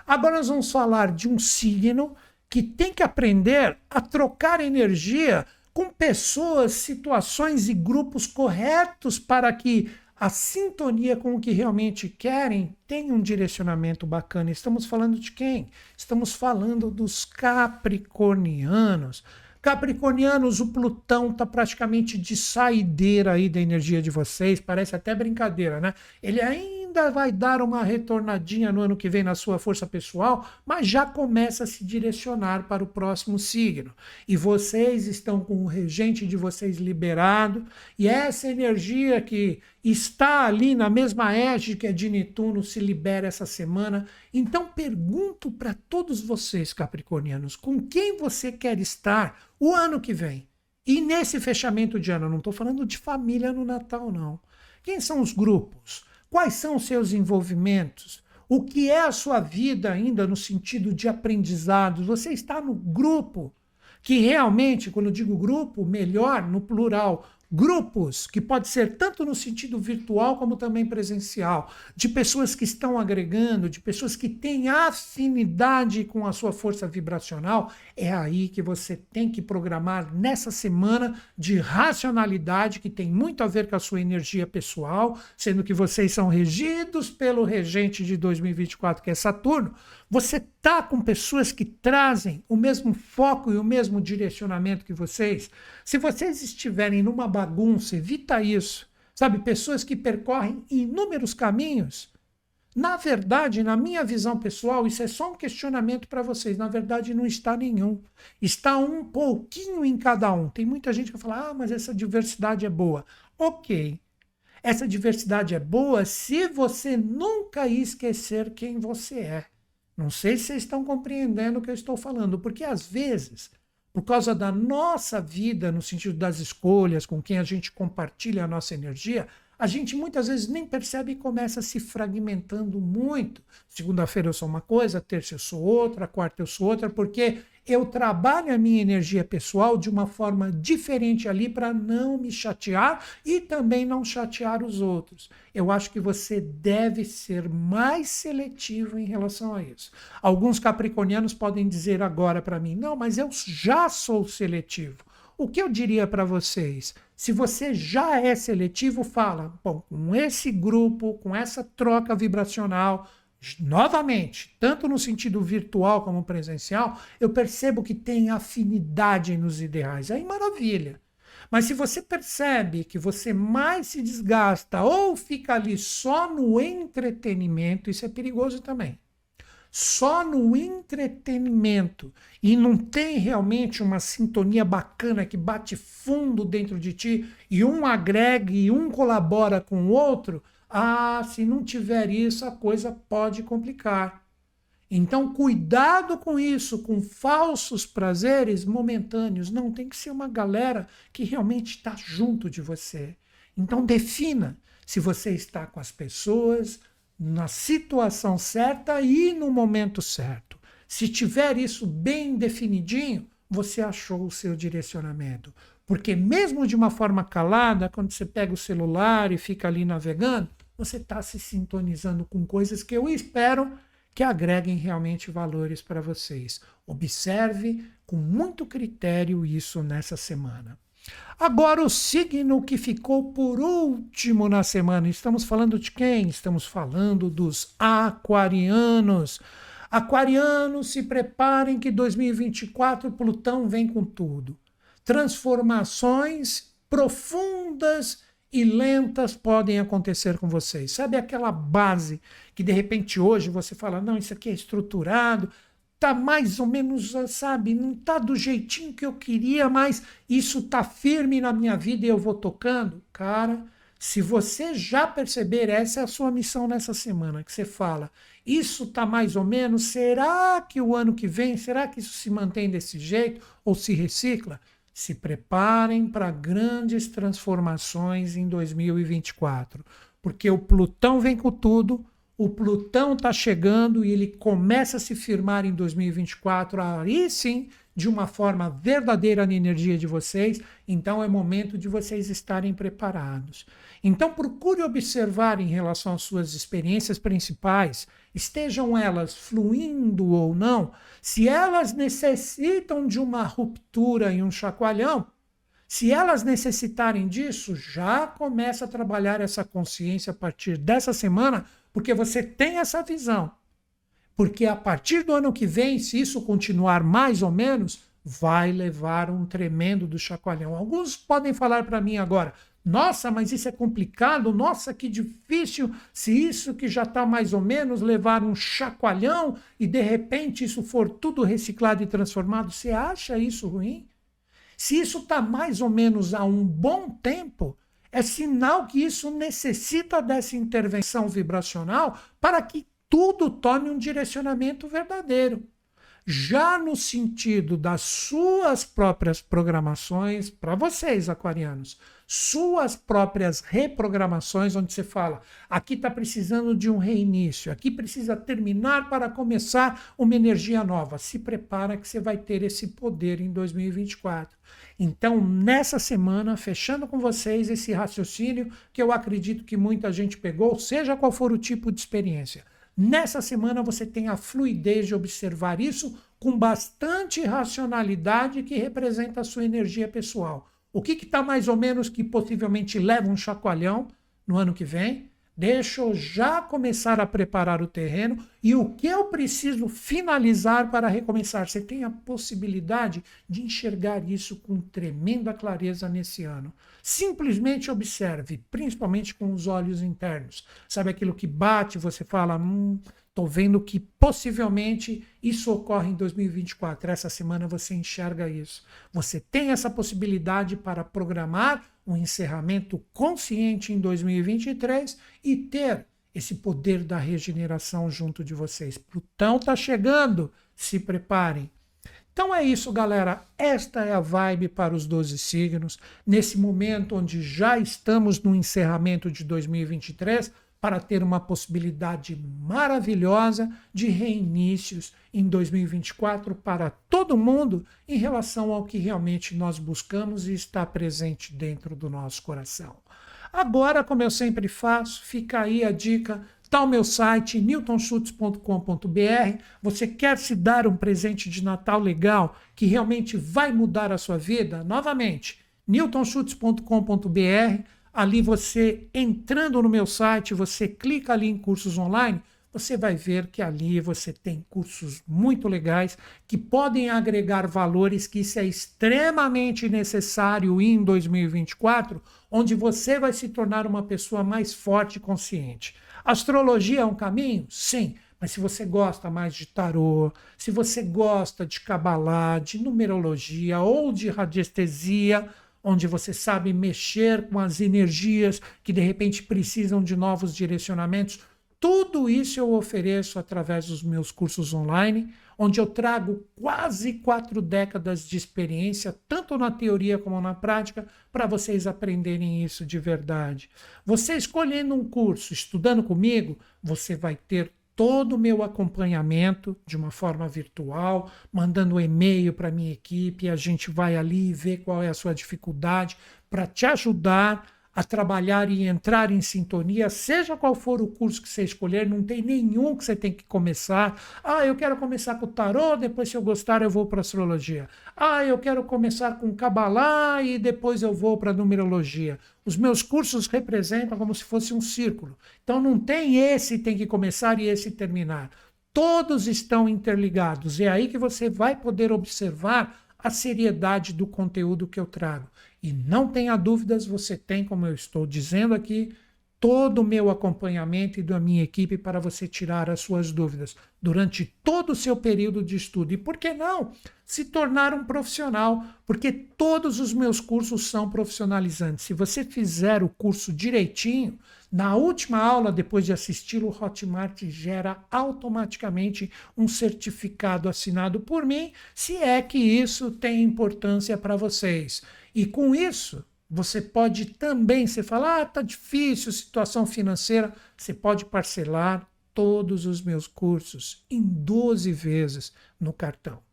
Agora nós vamos falar de um signo que tem que aprender a trocar energia com pessoas, situações e grupos corretos para que a sintonia com o que realmente querem tem um direcionamento bacana. Estamos falando de quem? Estamos falando dos capricornianos. Capricornianos, o Plutão está praticamente de saideira aí da energia de vocês, parece até brincadeira, né? Ele ainda ainda vai dar uma retornadinha no ano que vem na sua força pessoal, mas já começa a se direcionar para o próximo signo. E vocês estão com o regente de vocês liberado, e essa energia que está ali na mesma égide que é de Netuno se libera essa semana. Então pergunto para todos vocês, capricornianos, com quem você quer estar o ano que vem? E nesse fechamento de ano, não estou falando de família no Natal, não. Quem são os grupos? Quais são os seus envolvimentos? O que é a sua vida ainda no sentido de aprendizado? Você está no grupo que realmente, quando eu digo grupo, melhor no plural, grupos, que pode ser tanto no sentido virtual como também presencial, de pessoas que estão agregando, de pessoas que têm afinidade com a sua força vibracional, é aí que você tem que programar nessa semana de racionalidade, que tem muito a ver com a sua energia pessoal, sendo que vocês são regidos pelo regente de 2024, que é Saturno. Você tá com pessoas que trazem o mesmo foco e o mesmo direcionamento que vocês. Se vocês estiverem numa bagunça, evita isso. Sabe, pessoas que percorrem inúmeros caminhos. Na verdade, na minha visão pessoal, isso é só um questionamento para vocês. Na verdade, não está nenhum. Está um pouquinho em cada um. Tem muita gente que fala: ah, mas essa diversidade é boa. Ok. Essa diversidade é boa se você nunca esquecer quem você é. Não sei se vocês estão compreendendo o que eu estou falando, porque às vezes, por causa da nossa vida, no sentido das escolhas, com quem a gente compartilha a nossa energia, a gente muitas vezes nem percebe e começa se fragmentando muito. Segunda-feira eu sou uma coisa, terça eu sou outra, quarta eu sou outra, porque eu trabalho a minha energia pessoal de uma forma diferente ali para não me chatear e também não chatear os outros. Eu acho que você deve ser mais seletivo em relação a isso. Alguns capricornianos podem dizer agora para mim: não, mas eu já sou seletivo. O que eu diria para vocês? Se você já é seletivo, fala, bom, com esse grupo, com essa troca vibracional, novamente, tanto no sentido virtual como presencial, eu percebo que tem afinidade nos ideais. Aí maravilha. Mas se você percebe que você mais se desgasta ou fica ali só no entretenimento, isso é perigoso também. Só no entretenimento e não tem realmente uma sintonia bacana que bate fundo dentro de ti e um agrega e um colabora com o outro, ah, se não tiver isso, a coisa pode complicar. Então, cuidado com isso, com falsos prazeres momentâneos. Não tem que ser uma galera que realmente está junto de você. Então, defina se você está com as pessoas na situação certa e no momento certo. Se tiver isso bem definidinho, você achou o seu direcionamento. Porque, mesmo de uma forma calada, quando você pega o celular e fica ali navegando, você está se sintonizando com coisas que eu espero que agreguem realmente valores para vocês. Observe com muito critério isso nessa semana. Agora, o signo que ficou por último na semana. Estamos falando de quem? Estamos falando dos aquarianos. Aquarianos, se preparem que 2024 Plutão vem com tudo. Transformações profundas e lentas podem acontecer com vocês. Sabe aquela base que de repente hoje você fala: não, isso aqui é estruturado, tá mais ou menos, sabe, não tá do jeitinho que eu queria, mas isso tá firme na minha vida e eu vou tocando? Cara, se você já perceber, essa é a sua missão nessa semana, que você fala, isso tá mais ou menos, será que o ano que vem, será que isso se mantém desse jeito ou se recicla? se preparem para grandes transformações em 2024, porque o Plutão vem com tudo, o Plutão está chegando e ele começa a se firmar em 2024, aí sim, de uma forma verdadeira na energia de vocês, então é momento de vocês estarem preparados. Então procure observar em relação às suas experiências principais, estejam elas fluindo ou não, se elas necessitam de uma ruptura e um chacoalhão, se elas necessitarem disso, já começa a trabalhar essa consciência a partir dessa semana, porque você tem essa visão. Porque a partir do ano que vem, se isso continuar mais ou menos, vai levar um tremendo do chacoalhão. Alguns podem falar para mim agora: nossa, mas isso é complicado, nossa, que difícil. Se isso que já está mais ou menos levar um chacoalhão e de repente isso for tudo reciclado e transformado, você acha isso ruim? Se isso está mais ou menos há um bom tempo, é sinal que isso necessita dessa intervenção vibracional para que tudo tome um direcionamento verdadeiro. Já no sentido das suas próprias programações, para vocês, aquarianos, suas próprias reprogramações, onde você fala: aqui está precisando de um reinício, aqui precisa terminar para começar uma energia nova. Se prepara que você vai ter esse poder em 2024. Então, nessa semana, fechando com vocês esse raciocínio que eu acredito que muita gente pegou, seja qual for o tipo de experiência. Nessa semana você tem a fluidez de observar isso com bastante racionalidade que representa a sua energia pessoal. O que está mais ou menos que possivelmente leva um chacoalhão no ano que vem? Deixa eu já começar a preparar o terreno e o que eu preciso finalizar para recomeçar. Você tem a possibilidade de enxergar isso com tremenda clareza nesse ano. Simplesmente observe, principalmente com os olhos internos. Sabe aquilo que bate, você fala, hum, Estou vendo que possivelmente isso ocorre em 2024. Essa semana você enxerga isso. Você tem essa possibilidade para programar um encerramento consciente em 2023 e ter esse poder da regeneração junto de vocês. Plutão está chegando, se preparem. Então é isso, galera. Esta é a vibe para os 12 signos. Nesse momento onde já estamos no encerramento de 2023 para ter uma possibilidade maravilhosa de reinícios em 2024 para todo mundo em relação ao que realmente nós buscamos e está presente dentro do nosso coração. Agora, como eu sempre faço, fica aí a dica Está o meu site, newtonschutz.com.br. Você quer se dar um presente de Natal legal que realmente vai mudar a sua vida? Novamente, newtonschutz.com.br. Ali você entrando no meu site, você clica ali em cursos online, você vai ver que ali você tem cursos muito legais que podem agregar valores que isso é extremamente necessário em 2024, onde você vai se tornar uma pessoa mais forte e consciente. Astrologia é um caminho? Sim, Mas se você gosta mais de tarô, se você gosta de cabalá, de numerologia ou de radiestesia, onde você sabe mexer com as energias que de repente precisam de novos direcionamentos, tudo isso eu ofereço através dos meus cursos online, onde eu trago quase quatro décadas de experiência, tanto na teoria como na prática, para vocês aprenderem isso de verdade. Você escolhendo um curso, estudando comigo, você vai ter todo o meu acompanhamento de uma forma virtual, mandando um e-mail para minha equipe, a gente vai ali ver qual é a sua dificuldade para te ajudar a trabalhar e entrar em sintonia, seja qual for o curso que você escolher, não tem nenhum que você tem que começar. Ah, eu quero começar com o tarô, depois se eu gostar eu vou para astrologia. Ah, eu quero começar com Kabbalah e depois eu vou para numerologia. Os meus cursos representam como se fosse um círculo. Então não tem esse tem que começar e esse terminar. Todos estão interligados. É aí que você vai poder observar a seriedade do conteúdo que eu trago. E não tenha dúvidas, você tem, como eu estou dizendo aqui, todo o meu acompanhamento e da minha equipe para você tirar as suas dúvidas durante todo o seu período de estudo. E por que não se tornar um profissional? Porque todos os meus cursos são profissionalizantes. Se você fizer o curso direitinho, na última aula, depois de assistir, o Hotmart gera automaticamente um certificado assinado por mim, se é que isso tem importância para vocês. E com isso, você pode também, você fala, ah, tá difícil, situação financeira, você pode parcelar todos os meus cursos em 12 vezes no cartão.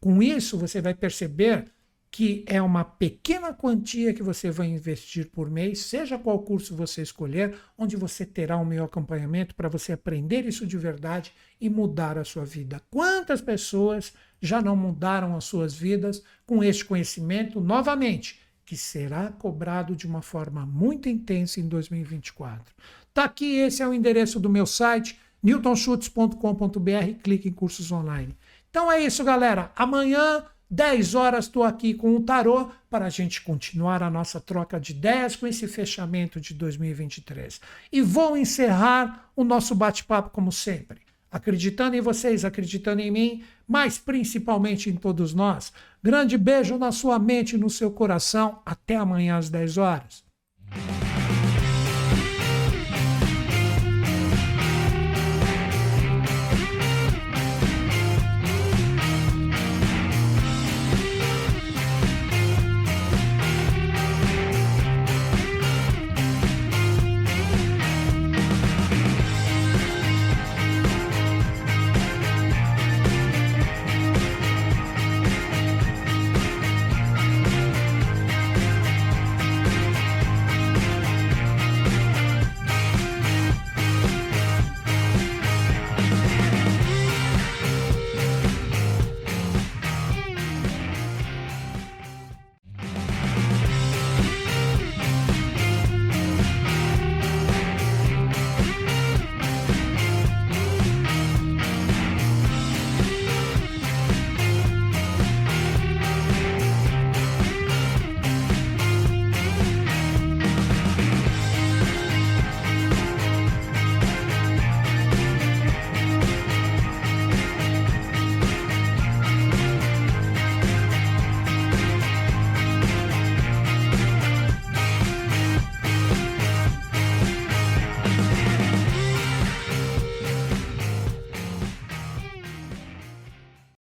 Com isso, você vai perceber que é uma pequena quantia que você vai investir por mês, seja qual curso você escolher, onde você terá o meu acompanhamento para você aprender isso de verdade e mudar a sua vida. Quantas pessoas já não mudaram as suas vidas com este conhecimento novamente, que será cobrado de uma forma muito intensa em 2024. Tá aqui, esse é o endereço do meu site, newtonschutz.com.br, clique em cursos online. Então é isso, galera. Amanhã 10 horas estou aqui com o tarô para a gente continuar a nossa troca de ideias com esse fechamento de 2023. E vou encerrar o nosso bate-papo como sempre acreditando em vocês, acreditando em mim, mas principalmente em todos nós. Grande beijo na sua mente e no seu coração. Até amanhã às 10 horas.